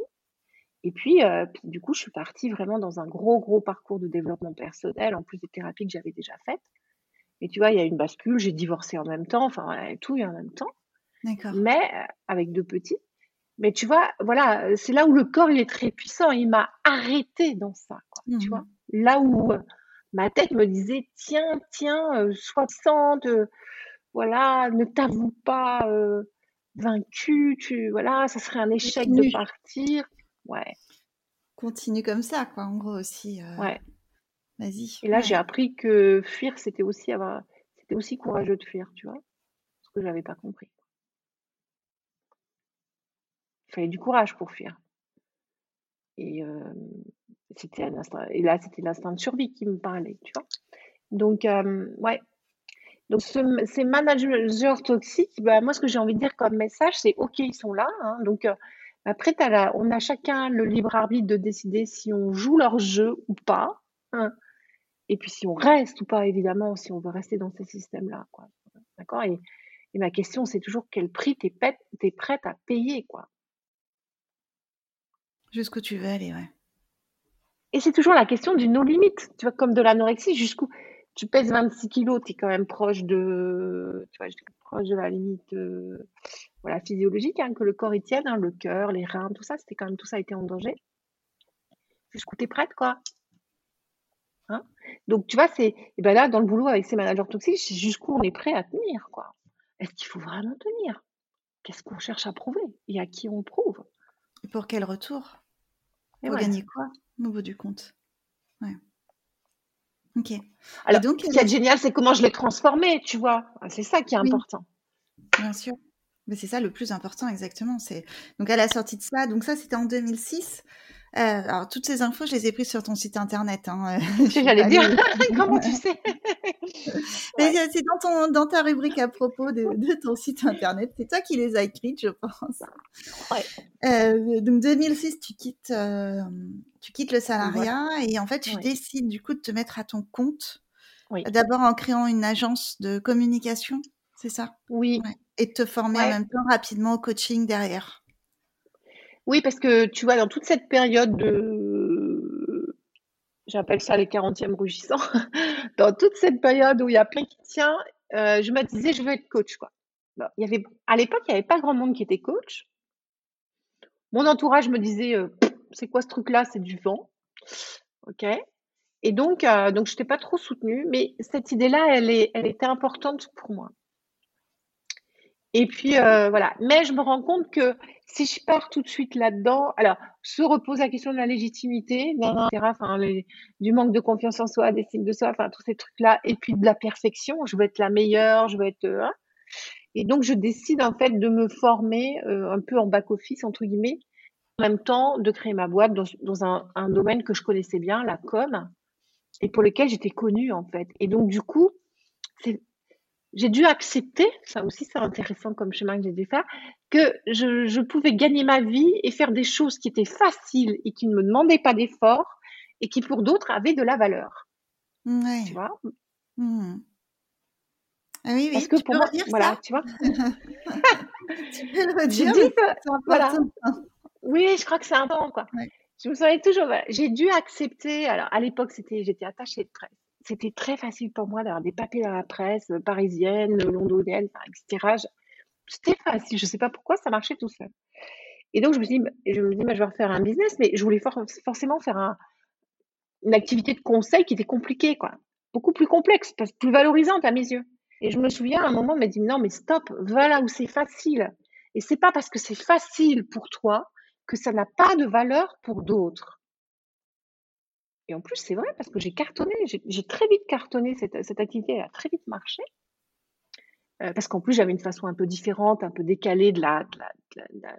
S2: Et puis, euh, puis, du coup, je suis partie vraiment dans un gros, gros parcours de développement personnel, en plus des thérapies que j'avais déjà faites. Et tu vois, il y a une bascule, j'ai divorcé en même temps, enfin voilà, tout et en même temps. Mais avec deux petits. Mais tu vois, voilà, c'est là où le corps il est très puissant. Il m'a arrêté dans ça, quoi, tu mmh vois. Là où ma tête me disait, tiens, tiens, 60, voilà, ne t'avoue pas euh, vaincu, tu, voilà, ça serait un échec de partir. Ouais.
S1: Continue comme ça, quoi, en gros aussi. Euh,
S2: ouais.
S1: Vas-y.
S2: Et là, j'ai appris que fuir, c'était aussi avoir, c'était aussi courageux de fuir, tu vois, ce que j'avais pas compris. Il fallait du courage pour fuir. Et et là, c'était l'instinct de survie qui me parlait, tu vois? Donc, ouais. Donc, ces managers toxiques, bah, moi, ce que j'ai envie de dire comme message, c'est OK, ils sont là. Hein. donc, après, on a chacun le libre arbitre de décider si on joue leur jeu ou pas. Hein. et puis, si on reste ou pas, évidemment, si on veut rester dans ces systèmes-là. D'accord? Et, ma question, c'est toujours quel prix tu es, prête à payer. quoi?
S1: Jusqu'où tu veux aller, ouais.
S2: Et c'est toujours la question du no-limite. Tu vois, comme de l'anorexie, jusqu'où tu pèses 26 kilos, tu es quand même proche de, tu vois, proche de la limite euh, voilà, physiologique, hein, que le corps y tienne, hein, le cœur, les reins, tout ça, c'était quand même tout ça été en danger. Jusqu'où tu es prête, quoi. Hein Donc, tu vois, c'est et ben là, dans le boulot avec ces managers toxiques, jusqu'où on est prêt à tenir, quoi. Est-ce qu'il faut vraiment tenir? Qu'est-ce qu'on cherche à prouver? Et à qui on prouve?
S1: Pour quel retour? Pour gagner quoi? Au bout du compte Ouais.
S2: Ok. Alors, donc, ce qui est génial, c'est comment je l'ai transformé, tu vois. C'est ça qui est important.
S1: Bien sûr. Mais c'est ça le plus important, exactement. C'est donc à la sortie de ça. Donc ça, c'était en 2006. Euh, alors toutes ces infos, je les ai prises sur ton site internet. Hein.
S2: J'allais dire. Comment tu sais?
S1: C'est dans ton dans ta rubrique à propos de, ton site internet. C'est toi qui les as écrites, je pense. Ouais. Euh, donc 2006, tu quittes euh, tu quittes le salariat et en fait, tu décides du coup de te mettre à ton compte. D'abord en créant une agence de communication, c'est ça?
S2: Oui.
S1: Et de te former en même temps rapidement au coaching derrière.
S2: Oui, parce que tu vois, dans toute cette période de. J'appelle ça les 40e rougissants. dans toute cette période où il y a plein qui tient, euh, je me disais, je veux être coach. Quoi. il y avait, à l'époque, il n'y avait pas grand monde qui était coach. Mon entourage me disait, euh, c'est quoi ce truc-là? C'est du vent. OK Et donc, euh, donc je n'étais pas trop soutenue, mais cette idée-là, elle, elle était importante pour moi. Et puis, euh, voilà. Mais je me rends compte que si je pars tout de suite là-dedans, alors, se repose la question de la légitimité, enfin, du manque de confiance en soi, des signes de soi, enfin, tous ces trucs-là, et puis de la perfection. Je veux être la meilleure, je veux être. Euh, hein. et donc, je décide, en fait, de me former un peu en back-office, entre guillemets, en même temps de créer ma boîte dans, un, domaine que je connaissais bien, la com, et pour lequel j'étais connue en fait. Et donc du coup, j'ai dû accepter, ça aussi c'est intéressant comme chemin que j'ai dû faire, que je, pouvais gagner ma vie et faire des choses qui étaient faciles et qui ne me demandaient pas d'effort et qui pour d'autres avaient de la valeur.
S1: Ouais.
S2: Tu vois?
S1: Mmh. Ah oui, oui, Parce que pour moi,
S2: voilà, tu vois?
S1: tu peux le redire.
S2: voilà. Oui, je crois que c'est important, quoi. Je me souviens toujours, j'ai dû accepter. Alors, à l'époque, c'était, j'étais attachée de presse. C'était très facile pour moi d'avoir des papiers dans la presse euh, parisienne, londonienne, etc. C'était facile. Je ne sais pas pourquoi, ça marchait tout seul. Et donc, je me suis dit, je me dis, je vais refaire un business, mais je voulais forcément faire une activité de conseil qui était compliquée. Beaucoup plus complexe, plus valorisante à mes yeux. Et je me souviens, à un moment, on m'a dit, non, mais stop, va là où c'est facile. Et c'est pas parce que c'est facile pour toi que ça n'a pas de valeur pour d'autres. Et en plus, c'est vrai parce que j'ai cartonné, j'ai très vite cartonné cette, activité, elle a très vite marché. Euh, parce qu'en plus, j'avais une façon un peu différente, un peu décalée de la,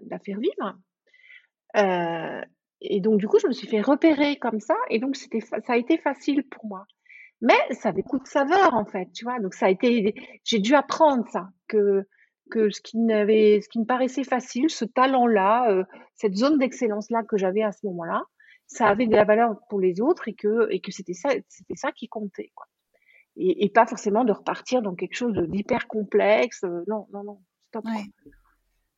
S2: la, faire vivre. Euh, et donc, du coup, je me suis fait repérer comme ça. Et donc, ça a été facile pour moi. Mais ça avait coup de saveur, en fait, tu vois. Donc, ça a été, j'ai dû apprendre ça, que que ce qui, ce qui me paraissait facile, ce talent-là, euh, cette zone d'excellence-là que j'avais à ce moment-là, ça avait de la valeur pour les autres et que, et que c'était, ça, c'était ça qui comptait. Quoi. Et, et, pas forcément de repartir dans quelque chose d'hyper complexe. Euh, non, non, non, stop.
S1: Ouais.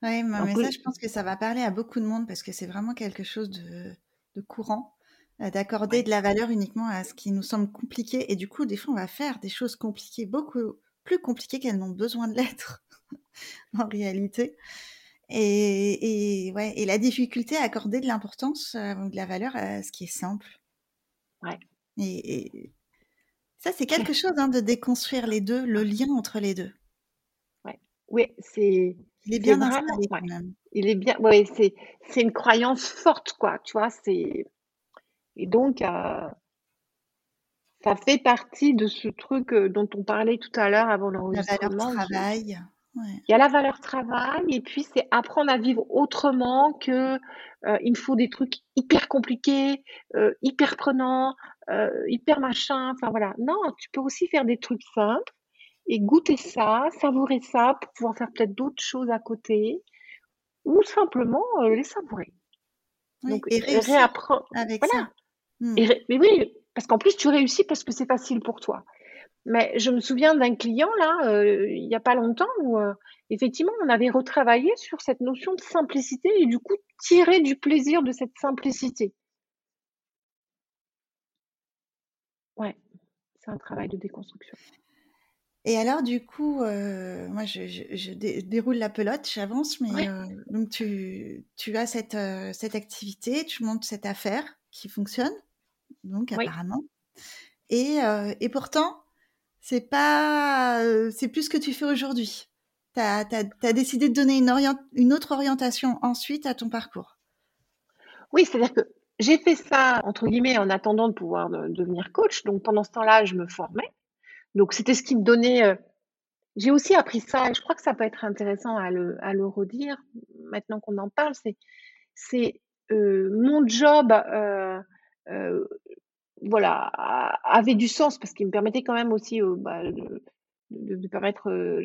S1: Oui, mais ça, je pense que ça va parler à beaucoup de monde parce que c'est vraiment quelque chose de, de courant euh, d'accorder de la valeur uniquement à ce qui nous semble compliqué. Et du coup, des fois, on va faire des choses compliquées, beaucoup plus compliquées qu'elles n'ont besoin de l'être. en réalité. Et, ouais, et la difficulté à accorder de l'importance, euh, de la valeur à ce qui est simple.
S2: Ouais.
S1: Et, ça, c'est quelque chose hein, de déconstruire les deux, le lien entre les deux.
S2: Ouais. Oui, c'est.
S1: Il est bien installé quand même.
S2: Il est bien. C'est c'est une croyance forte, quoi. Tu vois, c'est. Et donc, euh, ça fait partie de ce truc euh, dont on parlait tout à l'heure avant l'enregistrement.
S1: La valeur travail.
S2: Il y a la valeur travail et puis c'est apprendre à vivre autrement que euh, il me faut des trucs hyper compliqués, euh, hyper prenants, euh, hyper machin. Enfin voilà. Non, tu peux aussi faire des trucs simples et goûter ça, savourer ça pour pouvoir faire peut-être d'autres choses à côté ou simplement les savourer.
S1: Donc et, réapprendre avec ça.
S2: Hmm. mais oui, parce qu'en plus tu réussis parce que c'est facile pour toi. Mais je me souviens d'un client là, euh, il n'y a pas longtemps, où euh, effectivement on avait retravaillé sur cette notion de simplicité et du coup tirer du plaisir de cette simplicité. Ouais, c'est un travail de déconstruction.
S1: Et alors, du coup, euh, moi, je, déroule la pelote, j'avance, mais donc tu, as cette, cette activité, tu montes cette affaire qui fonctionne, donc apparemment. Et, et pourtant, c'est pas, c'est plus ce que tu fais aujourd'hui. Tu as, décidé de donner une, une autre orientation ensuite à ton parcours.
S2: Oui, c'est-à-dire que j'ai fait ça, entre guillemets, en attendant de pouvoir devenir coach. Donc pendant ce temps-là, je me formais. Donc c'était ce qui me donnait. J'ai aussi appris ça, et je crois que ça peut être intéressant à le, à le redire maintenant qu'on en parle. C'est, c'est euh, mon job voilà, avait du sens parce qu'il me permettait quand même aussi euh, bah, de, permettre euh,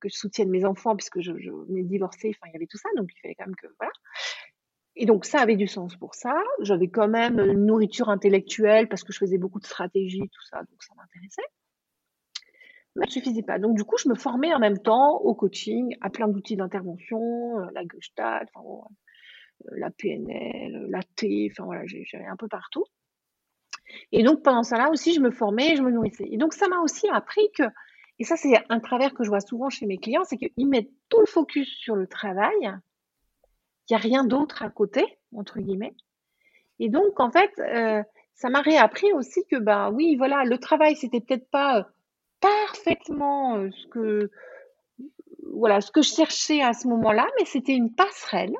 S2: que je soutienne mes enfants puisque je, je venais divorcer, enfin il y avait tout ça, donc il fallait quand même que voilà. Et donc ça avait du sens pour ça. J'avais quand même une nourriture intellectuelle parce que je faisais beaucoup de stratégie, tout ça, donc ça m'intéressait. Mais ça ne suffisait pas. Donc du coup, je me formais en même temps au coaching, à plein d'outils d'intervention, euh, la Gestalt, la PNL, la T, enfin voilà, j'avais un peu partout. Et donc, pendant ça là aussi, je me formais je me nourrissais. Et donc, ça m'a aussi appris que, et ça, c'est un travers que je vois souvent chez mes clients, c'est qu'ils mettent tout le focus sur le travail. Il n'y a rien d'autre à côté, entre guillemets. Et donc, en fait, euh, ça m'a réappris aussi que, ben oui, voilà, le travail, c'était peut-être pas euh, parfaitement euh, ce que, voilà, ce que je cherchais à ce moment-là, mais c'était une passerelle.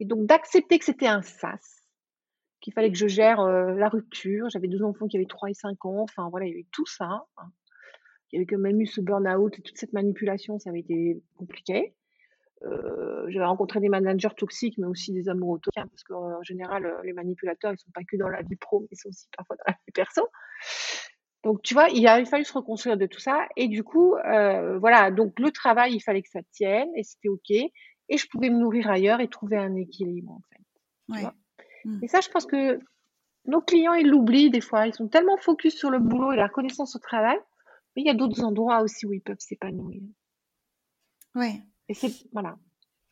S2: Et donc, d'accepter que c'était un sas qu'il fallait que je gère euh, la rupture. J'avais deux enfants qui avaient 3 et 5 ans. Enfin, voilà, il y avait tout ça. Hein. Il y avait quand même eu ce burn-out et toute cette manipulation, ça avait été compliqué. Euh, j'avais rencontré des managers toxiques, mais aussi des amoureux toxiques, hein, parce qu'en général, euh, les manipulateurs, ils sont pas que dans la vie pro, mais ils sont aussi parfois dans la vie perso. Donc, tu vois, il a fallu se reconstruire de tout ça. Et du coup, voilà, donc le travail, il fallait que ça tienne, et c'était OK. Et je pouvais me nourrir ailleurs et trouver un équilibre, en fait. Ouais. Mmh. Et ça, je pense que nos clients, ils l'oublient des fois. Ils sont tellement focus sur le boulot et la reconnaissance au travail, mais il y a d'autres endroits aussi où ils peuvent s'épanouir.
S1: Ouais.
S2: Et c'est voilà.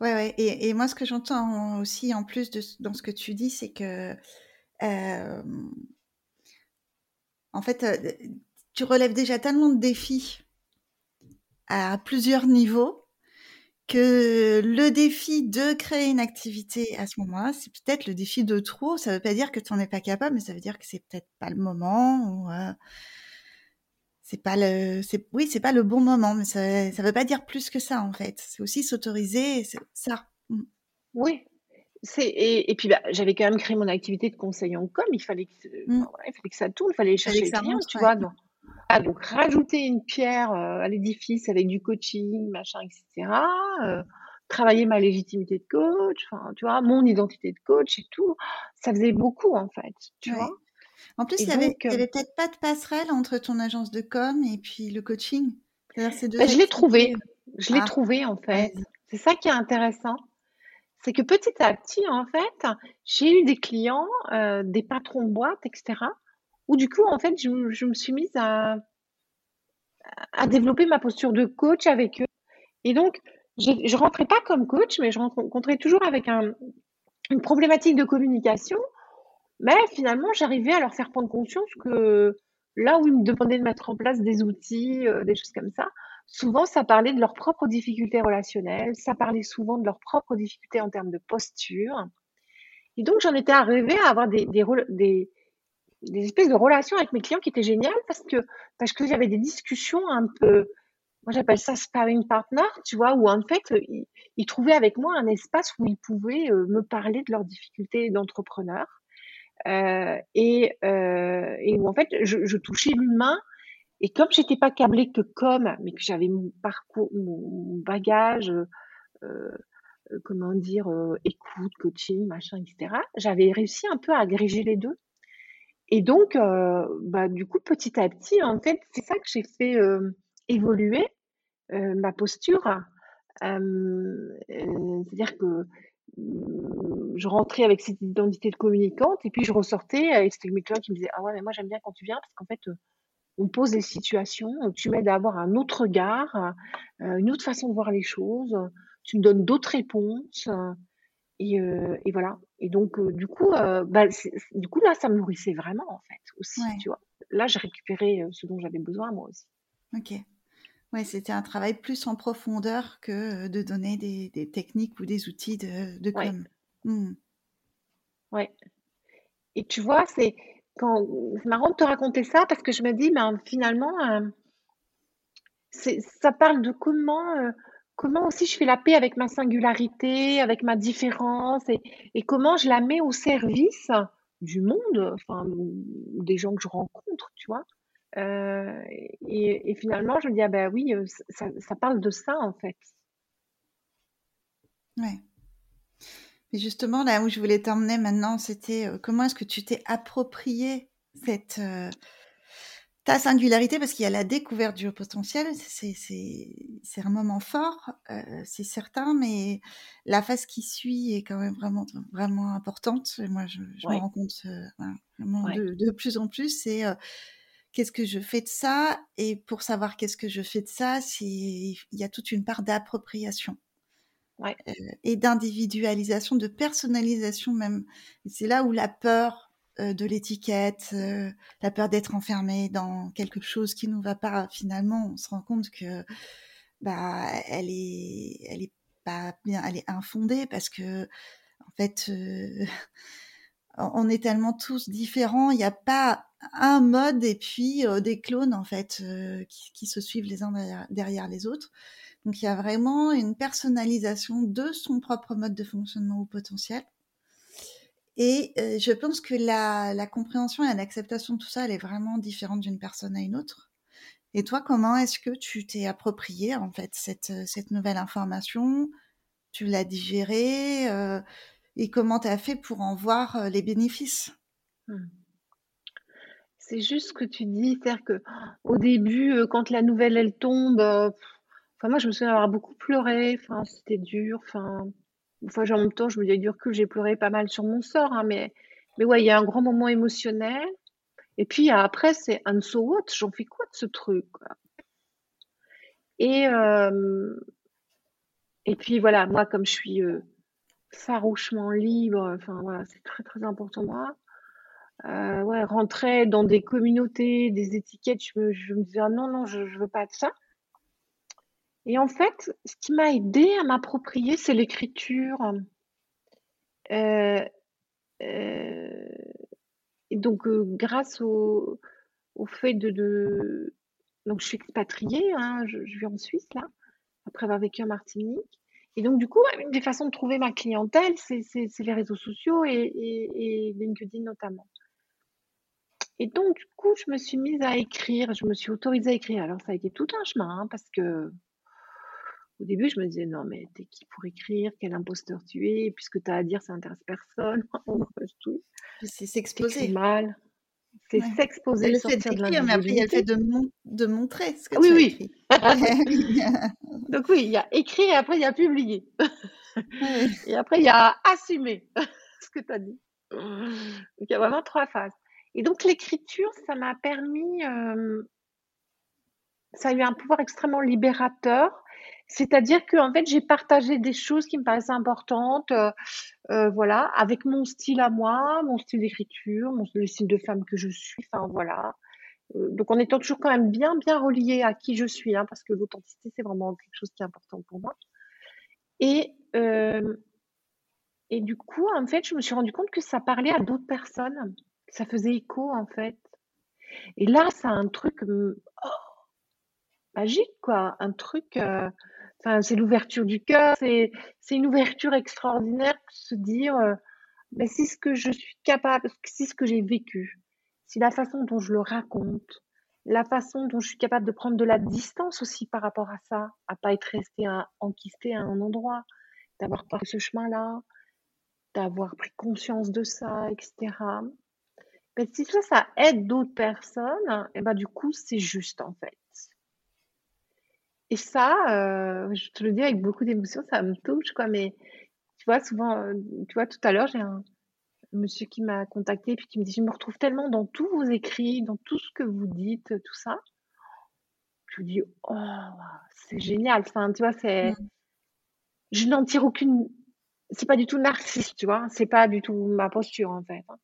S1: Ouais, ouais. Et, et moi, ce que j'entends aussi en plus de, dans ce que tu dis, c'est que euh, en fait, euh, tu relèves déjà tellement de défis à plusieurs niveaux que le défi de créer une activité à ce moment-là, c'est peut-être le défi de trop. Ça ne veut pas dire que tu n'en es pas capable, mais ça veut dire que c'est peut-être pas le moment ou euh, c'est pas le, c'est oui, c'est pas le bon moment. Mais ça, ne veut pas dire plus que ça en fait. C'est aussi s'autoriser, ça.
S2: Mmh. Oui. C'est et, puis bah, j'avais quand même créé mon activité de conseil en com. Il fallait que, mmh. il fallait que ça tourne, il fallait chercher les clients, tu vois. Donc, ah, donc rajouter une pierre euh, à l'édifice avec du coaching, machin, etc. Euh, travailler ma légitimité de coach, enfin, tu vois, mon identité de coach et tout. Ça faisait beaucoup, en fait, tu vois.
S1: En plus, il n'y avait, avait peut-être pas de passerelle entre ton agence de com et puis le coaching.
S2: Bah, je l'ai trouvé. Je l'ai ah. trouvé, en fait. C'est ça qui est intéressant. C'est que petit à petit, en fait, j'ai eu des clients, euh, des patrons de boîte, etc., où du coup, en fait, je, me suis mise à, développer ma posture de coach avec eux. Et donc, je ne rentrais pas comme coach, mais je rencontrais toujours avec un, une problématique de communication. Mais finalement, j'arrivais à leur faire prendre conscience que là où ils me demandaient de mettre en place des outils, euh, des choses comme ça, souvent ça parlait de leurs propres difficultés relationnelles, ça parlait souvent de leurs propres difficultés en termes de posture. Et donc, j'en étais arrivée à avoir des, des, des, des espèces de relations avec mes clients qui étaient géniales parce que parce que j'avais des discussions un peu moi j'appelle ça sparring partner tu vois où en fait ils, trouvaient avec moi un espace où ils pouvaient euh, me parler de leurs difficultés d'entrepreneur euh, et, euh, et où en fait je, touchais l'humain Et comme j'étais pas câblée que comme, mais que j'avais mon parcours, mon, bagage, comment dire, écoute, coaching, machin, etc. J'avais réussi un peu à agréger les deux. Et donc, bah, du coup, petit à petit, en fait, c'est ça que j'ai fait évoluer ma posture. C'est-à-dire que mmh, je rentrais avec cette identité de communicante et puis je ressortais c'était mes clients qui me disaient ah ouais mais moi j'aime bien quand tu viens parce qu'en fait on pose des situations, tu m'aides à avoir un autre regard, une autre façon de voir les choses, tu me donnes d'autres réponses et, et, voilà. Et donc du coup, bah, du coup là ça me nourrissait vraiment en fait aussi, tu vois. Là j'ai récupéré ce dont j'avais besoin moi aussi.
S1: Ok. Ouais, c'était un travail plus en profondeur que de donner des, des techniques ou des outils de, de com.
S2: Mmh. Ouais. Et tu vois, c'est quand c'est marrant de te raconter ça parce que je me dis, ben, finalement, euh, ça parle de comment, euh, comment aussi je fais la paix avec ma singularité, avec ma différence et, comment je la mets au service du monde, enfin, des gens que je rencontre, tu vois. Euh, et, finalement, je me dis, ah ben oui, ça, ça parle de ça en fait.
S1: Ouais. Mais justement, là où je voulais t'emmener maintenant, c'était euh, comment est-ce que tu t'es approprié cette euh, ta singularité parce qu'il y a la découverte du potentiel, c'est un moment fort, euh, c'est certain, mais la phase qui suit est quand même vraiment vraiment importante. Et moi, je, je me rends compte vraiment de, de, plus en plus. C'est qu'est-ce que je fais de ça? Et pour savoir qu'est-ce que je fais de ça, il y a toute une part d'appropriation. Euh, et d'individualisation, de personnalisation même. C'est là où la peur euh, de l'étiquette, euh, la peur d'être enfermé dans quelque chose qui nous va pas, finalement, on se rend compte que bah elle est, elle est pas bien, elle est infondée parce que en fait, on est tellement tous différents. Il n'y a pas un mode et puis des clones en fait qui, se suivent les uns derrière les autres. Donc il y a vraiment une personnalisation de son propre mode de fonctionnement au potentiel. Et je pense que la, compréhension et l'acceptation de tout ça, elle est vraiment différente d'une personne à une autre. Et toi, comment est-ce que tu t'es approprié en fait cette, nouvelle information? Tu l'as digérée Et comment tu as fait pour en voir les bénéfices? Mmh.
S2: C'est juste ce que tu dis, c'est-à-dire que au début, quand la nouvelle elle tombe, moi, je me souviens avoir beaucoup pleuré. C'était dur. Enfin, enfin, en même temps, je me dis dur que j'ai pleuré pas mal sur mon sort, hein, mais, mais ouais, il y a un grand moment émotionnel. Et puis après, c'est un so what J'en fais quoi de ce truc Et, euh, et puis voilà, moi, comme je suis euh, farouchement libre, enfin voilà, c'est très très important moi. Euh, ouais, rentrer dans des communautés, des étiquettes, je me, je me disais ah non, non, je ne veux pas de ça. Et en fait, ce qui m'a aidé à m'approprier, c'est l'écriture. Euh, euh, et donc, euh, grâce au, au fait de, Donc, je suis expatriée, hein, je, vis en Suisse, là, après avoir vécu en Martinique. Et donc, du coup, une des façons de trouver ma clientèle, c'est les réseaux sociaux et, et, et, LinkedIn notamment. Et donc, du coup, je me suis mise à écrire, je me suis autorisée à écrire. Alors, ça a été tout un chemin, hein, parce que au début, je me disais, non, mais t'es qui pour écrire? Quel imposteur tu es? Puisque tu as à dire, ça intéresse personne.
S1: c'est s'exposer.
S2: mal. C'est s'exposer.
S1: Le fait d'écrire, mais après, il y a le fait de, de montrer ce que
S2: oui,
S1: tu
S2: oui. Écrit. Donc oui, il y a écrit et après, il y a publié. et après, il y a assumé ce que tu as dit. Donc, il y a vraiment trois phases. Et donc, l'écriture, ça m'a permis... Euh, ça a eu un pouvoir extrêmement libérateur c'est-à-dire que en fait, j'ai partagé des choses qui me paraissaient importantes, euh, euh, voilà, avec mon style à moi, mon style d'écriture, mon le style de femme que je suis, enfin voilà. Euh, donc en étant toujours quand même bien bien relié à qui je suis, hein, parce que l'authenticité c'est vraiment quelque chose qui est important pour moi. Et et du coup, en fait, je me suis rendu compte que ça parlait à d'autres personnes, ça faisait écho en fait. Et là, ça a un truc oh, magique quoi, un truc c'est l'ouverture du cœur, c'est, une ouverture extraordinaire de se dire, euh, ben, si ce que je suis capable, si ce que j'ai vécu, si la façon dont je le raconte, la façon dont je suis capable de prendre de la distance aussi par rapport à ça, à pas être restée enquistée à un endroit, d'avoir pris ce chemin-là, d'avoir pris conscience de ça, etc. Mais si ça, ça aide d'autres personnes, et ben du coup, c'est juste en fait. Et ça, euh, je te le dis avec beaucoup d'émotion, ça me touche, quoi. Mais tu vois, souvent, euh, tu vois, tout à l'heure, j'ai un monsieur qui m'a contacté puis qui me dit, je me retrouve tellement dans tous vos écrits, dans tout ce que vous dites, tout ça. Je me dis, oh, c'est génial. Enfin, tu vois, c'est, mmh. je n'en tire aucune, c'est pas du tout narcissiste, tu vois. C'est pas du tout ma posture, en fait. Hein.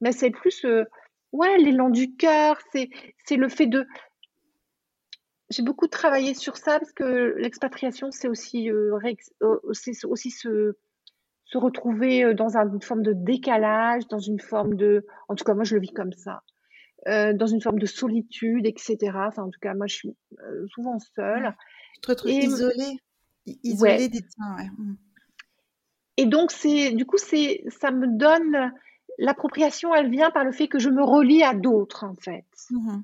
S2: Mais c'est plus, euh, ouais, l'élan du cœur, c'est, c'est le fait de, j'ai beaucoup travaillé sur ça parce que l'expatriation, c'est aussi, euh, euh, aussi se, se retrouver euh, dans une forme de décalage, dans une forme de, en tout cas moi je le vis comme ça, dans une forme de solitude, etc. Enfin en tout cas moi je suis souvent seule.
S1: Tu te retrouves isolée, isolée des tiens, ouais. Mmh.
S2: Et donc c'est, du coup c'est, ça me donne l'appropriation, elle vient par le fait que je me relie à d'autres en fait. Mmh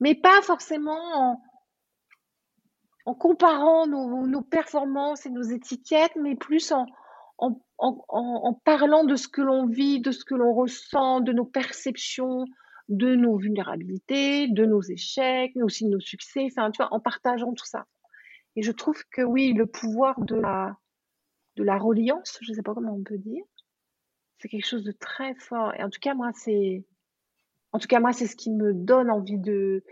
S2: mais pas forcément en, comparant nos, performances et nos étiquettes, mais plus en, en, parlant de ce que l'on vit, de ce que l'on ressent, de nos perceptions, de nos vulnérabilités, de nos échecs, mais aussi de nos succès, en partageant tout ça. Et je trouve que oui, le pouvoir de la, de la reliance, je ne sais pas comment on peut dire, c'est quelque chose de très fort. Et en tout cas, moi, c'est, en tout cas, moi, c'est ce qui me donne envie de,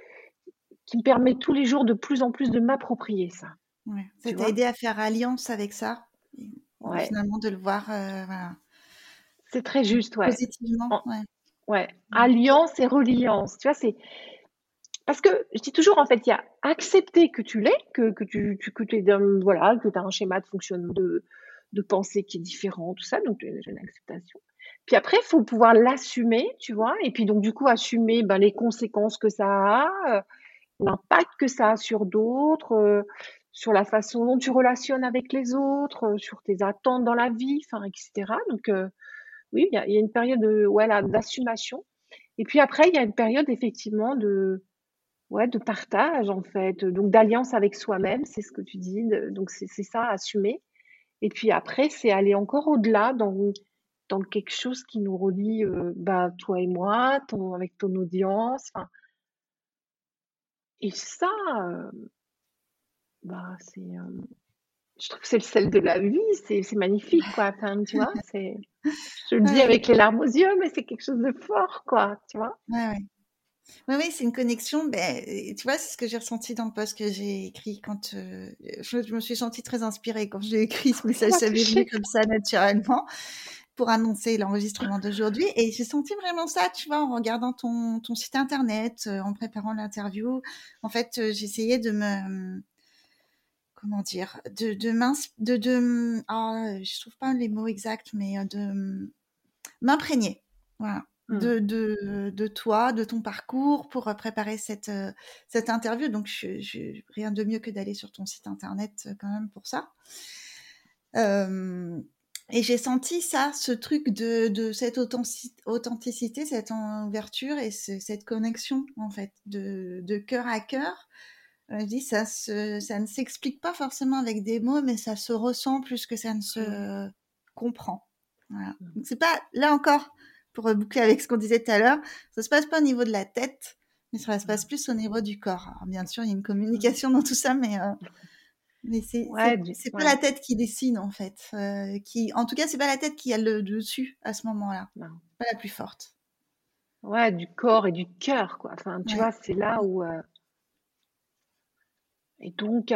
S2: qui me permet tous les jours de plus en plus de m'approprier ça.
S1: Ouais. Ça t'a aidé à faire alliance avec ça, ouais. finalement de le voir. Euh, voilà.
S2: C'est très juste, ouais.
S1: Positivement.
S2: ouais. ouais. Alliance et reliance, tu vois, c'est parce que je dis toujours en fait, il y a accepter que tu l'es, que, que tu, tu que es voilà, que tu as un schéma de fonctionnement de, de pensée qui est différent, tout ça, donc j'ai une acceptation. Puis après, faut pouvoir l'assumer, tu vois, et puis donc du coup assumer ben, les conséquences que ça a, euh, l'impact que ça a sur d'autres, euh, sur la façon dont tu relationnes avec les autres, euh, sur tes attentes dans la vie, enfin, etc. Donc oui, il y, a une période de, voilà, d'assumation. Et puis après, il y a une période effectivement de, ouais, de partage en fait, donc d'alliance avec soi-même, c'est ce que tu dis. donc c'est ça, assumer. Et puis après, c'est aller encore au-delà dans dans quelque chose qui nous relie, euh, bah, toi et moi, ton, avec ton audience. Et ça, euh, bah, c'est, euh, je trouve que c'est le sel de la vie, c'est, c'est magnifique, quoi. Enfin, tu vois, c'est, je le dis avec les larmes aux yeux, mais c'est quelque chose de fort, quoi, tu vois.
S1: Ouais, ouais. Oui, oui, c'est une connexion. Ben, tu vois, c'est ce que j'ai ressenti dans le post que j'ai écrit quand je, me suis sentie très inspirée quand j'ai écrit ce message. Ça m'est venu comme ça naturellement pour annoncer l'enregistrement d'aujourd'hui. Et j'ai senti vraiment ça, tu vois, en regardant ton, ton site internet, euh, en préparant l'interview. En fait, euh, j'essayais de me comment dire, de de mince, de, de ah, je trouve pas les mots exacts, mais euh, de m'imprégner, voilà, mmh. de, de, de, toi, de ton parcours pour préparer cette cette interview. Donc, je, je rien de mieux que d'aller sur ton site internet quand même pour ça. Euh, et j'ai senti ça, ce truc de, de cette authenticité, cette ouverture et cette connexion, en fait, de, de cœur à cœur. Je dis, ça, se, ça ne s'explique pas forcément avec des mots, mais ça se ressent plus que ça ne se comprend. Voilà. Mmh. c'est pas, là encore, pour boucler avec ce qu'on disait tout à l'heure, ça se passe pas au niveau de la tête, mais ça se passe mmh. plus au niveau du corps. Alors, bien sûr, il y a une communication dans tout ça, mais euh, mais c'est c'est pas la tête qui dessine en fait. Euh, qui, en tout cas, c'est pas la tête qui a le dessus à ce moment-là. Pas la plus forte.
S2: Ouais, du corps et du cœur, quoi. Enfin, tu vois, c'est là où. Euh et donc,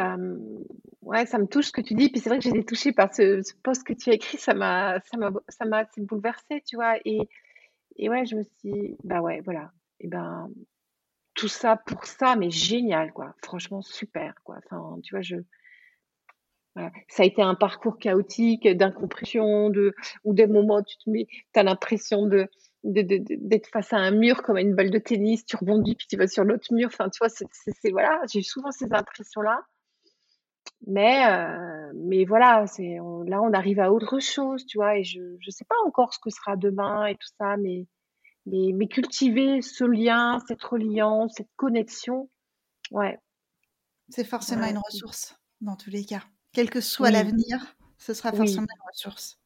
S2: ouais, ça me touche ce que tu dis. Puis c'est vrai que j'ai été touchée par ce, ce post que tu as écrit. Ça m'a, ça m'a, ça m'a bouleversée, tu vois. Et, et ouais, je me suis dit, bah ouais, voilà. Et ben, tout ça pour ça, mais génial, quoi. Franchement, super, quoi. Enfin, tu vois, je, ça a été un parcours chaotique, d'incompréhension, de, ou des moments où tu te mets, as l'impression de, d'être face à un mur comme à une balle de tennis, tu rebondis puis tu vas sur l'autre mur. Enfin, tu vois, c'est, voilà, j'ai souvent ces impressions-là. Mais, euh, mais voilà, c'est, là, on arrive à autre chose, tu vois, et je ne sais pas encore ce que sera demain et tout ça, mais, mais, mais cultiver ce lien, cette reliance, cette connexion, ouais.
S1: C'est forcément une ressource dans tous les cas. Quel que soit l'avenir, ce sera forcément une ressource.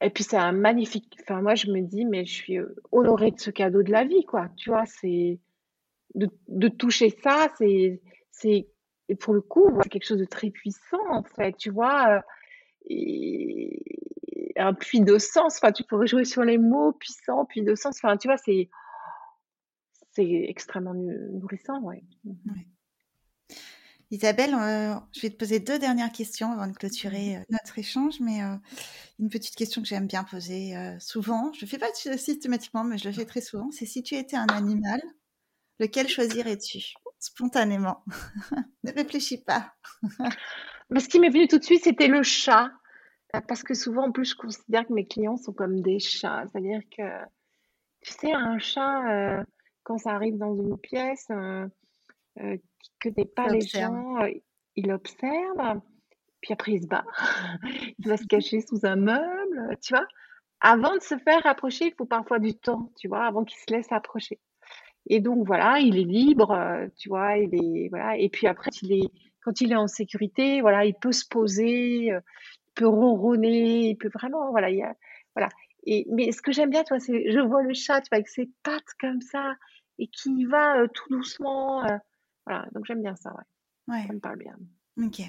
S2: Et puis c'est un magnifique. Enfin, moi, je me dis, mais je suis honorée de ce cadeau de la vie, quoi. Tu vois, c'est de, de toucher ça, c'est, c'est, et pour le coup, c'est quelque chose de très puissant, en fait. Tu vois, et un puits de sens. Enfin, tu pourrais jouer sur les mots puissant, puits de sens. Enfin, tu vois, c'est, c'est extrêmement nourrissant, ouais. ouais.
S1: Isabelle, euh, je vais te poser deux dernières questions avant de clôturer euh, notre échange, mais euh, une petite question que j'aime bien poser souvent. Je ne le fais pas systématiquement, mais je le fais très souvent. C'est si tu étais un animal, lequel choisirais-tu spontanément? Ne réfléchis pas.
S2: mais ce qui m'est venu tout de suite, c'était le chat. Parce que souvent, en plus, je considère que mes clients sont comme des chats. C'est-à-dire que, tu sais, un chat, quand ça arrive dans une pièce, euh, qui ne connaît pas les gens, euh, il observe, puis après il se barre, il va se cacher sous un meuble, tu vois. Avant de se faire approcher, il faut parfois du temps, tu vois, avant qu'il se laisse approcher. Et donc voilà, il est libre, euh, tu vois, il est voilà. Et puis après, il est, quand il est en sécurité, voilà, il peut se poser, il peut ronronner, il peut vraiment, voilà, il y a, voilà. Et mais ce que j'aime bien, tu vois, c'est, je vois le chat, tu vois, avec ses pattes comme ça et qui va tout doucement. Voilà, donc j'aime bien ça, ouais. Ça me parle bien.
S1: Ok.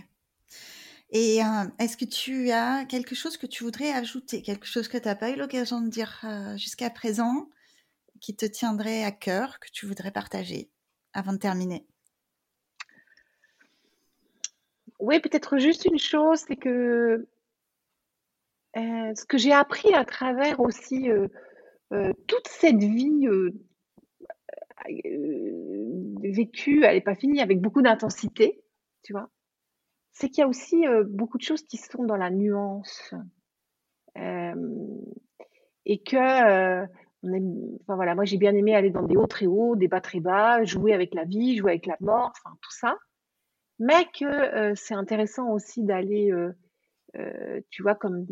S1: Et euh, est-ce que tu as quelque chose que tu voudrais ajouter, quelque chose que tu n'as pas eu l'occasion de dire euh, jusqu'à présent, qui te tiendrait à cœur, que tu voudrais partager avant de terminer?
S2: Oui, peut-être juste une chose, c'est que euh, ce que j'ai appris à travers aussi toute cette vie euh, vécu, elle n'est pas finie, avec beaucoup d'intensité, tu vois. C'est qu'il y a aussi euh, beaucoup de choses qui sont dans la nuance. Euh, et que, enfin voilà, moi j'ai bien aimé aller dans des hauts très hauts, des bas très bas, jouer avec la vie, jouer avec la mort, enfin tout ça. Mais que c'est intéressant aussi d'aller, tu vois, comme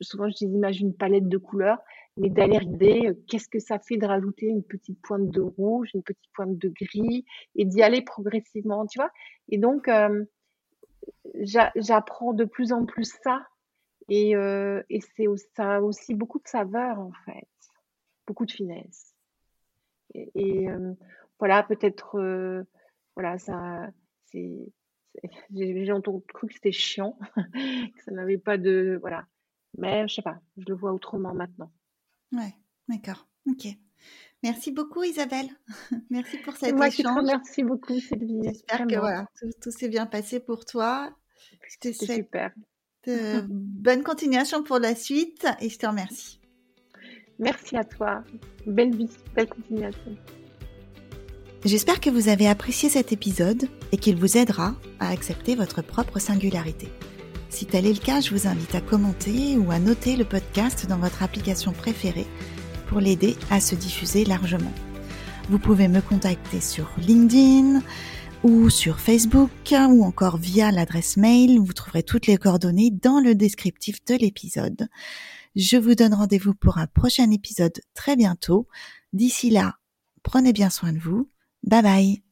S2: souvent je dis, imagine une palette de couleurs, mais d'aller regarder qu'est-ce que ça fait de rajouter une petite pointe de rouge, une petite pointe de gris, et d'y aller progressivement, tu vois? Et donc, j'apprends de plus en plus ça, et, et c'est ça a aussi beaucoup de saveur en fait, beaucoup de finesse. Et, voilà, peut-être, voilà, ça, j'ai entendu cru que c'était chiant, que ça n'avait pas de, voilà. Mais je sais pas, je le vois autrement maintenant.
S1: Ouais, d'accord. Ok. Merci beaucoup Isabelle. Merci pour cette moi échange.
S2: Merci beaucoup Sylvie.
S1: J'espère que voilà, tout, s'est bien passé pour toi.
S2: Je super.
S1: bonne continuation pour la suite et je te remercie.
S2: Merci à toi. Belle vie, belle continuation.
S1: J'espère que vous avez apprécié cet épisode et qu'il vous aidera à accepter votre propre singularité. Si tel est le cas, je vous invite à commenter ou à noter le podcast dans votre application préférée pour l'aider à se diffuser largement. Vous pouvez me contacter sur LinkedIn ou sur Facebook ou encore via l'adresse mail. Vous trouverez toutes les coordonnées dans le descriptif de l'épisode. Je vous donne rendez-vous pour un prochain épisode très bientôt. D'ici là, prenez bien soin de vous. Bye bye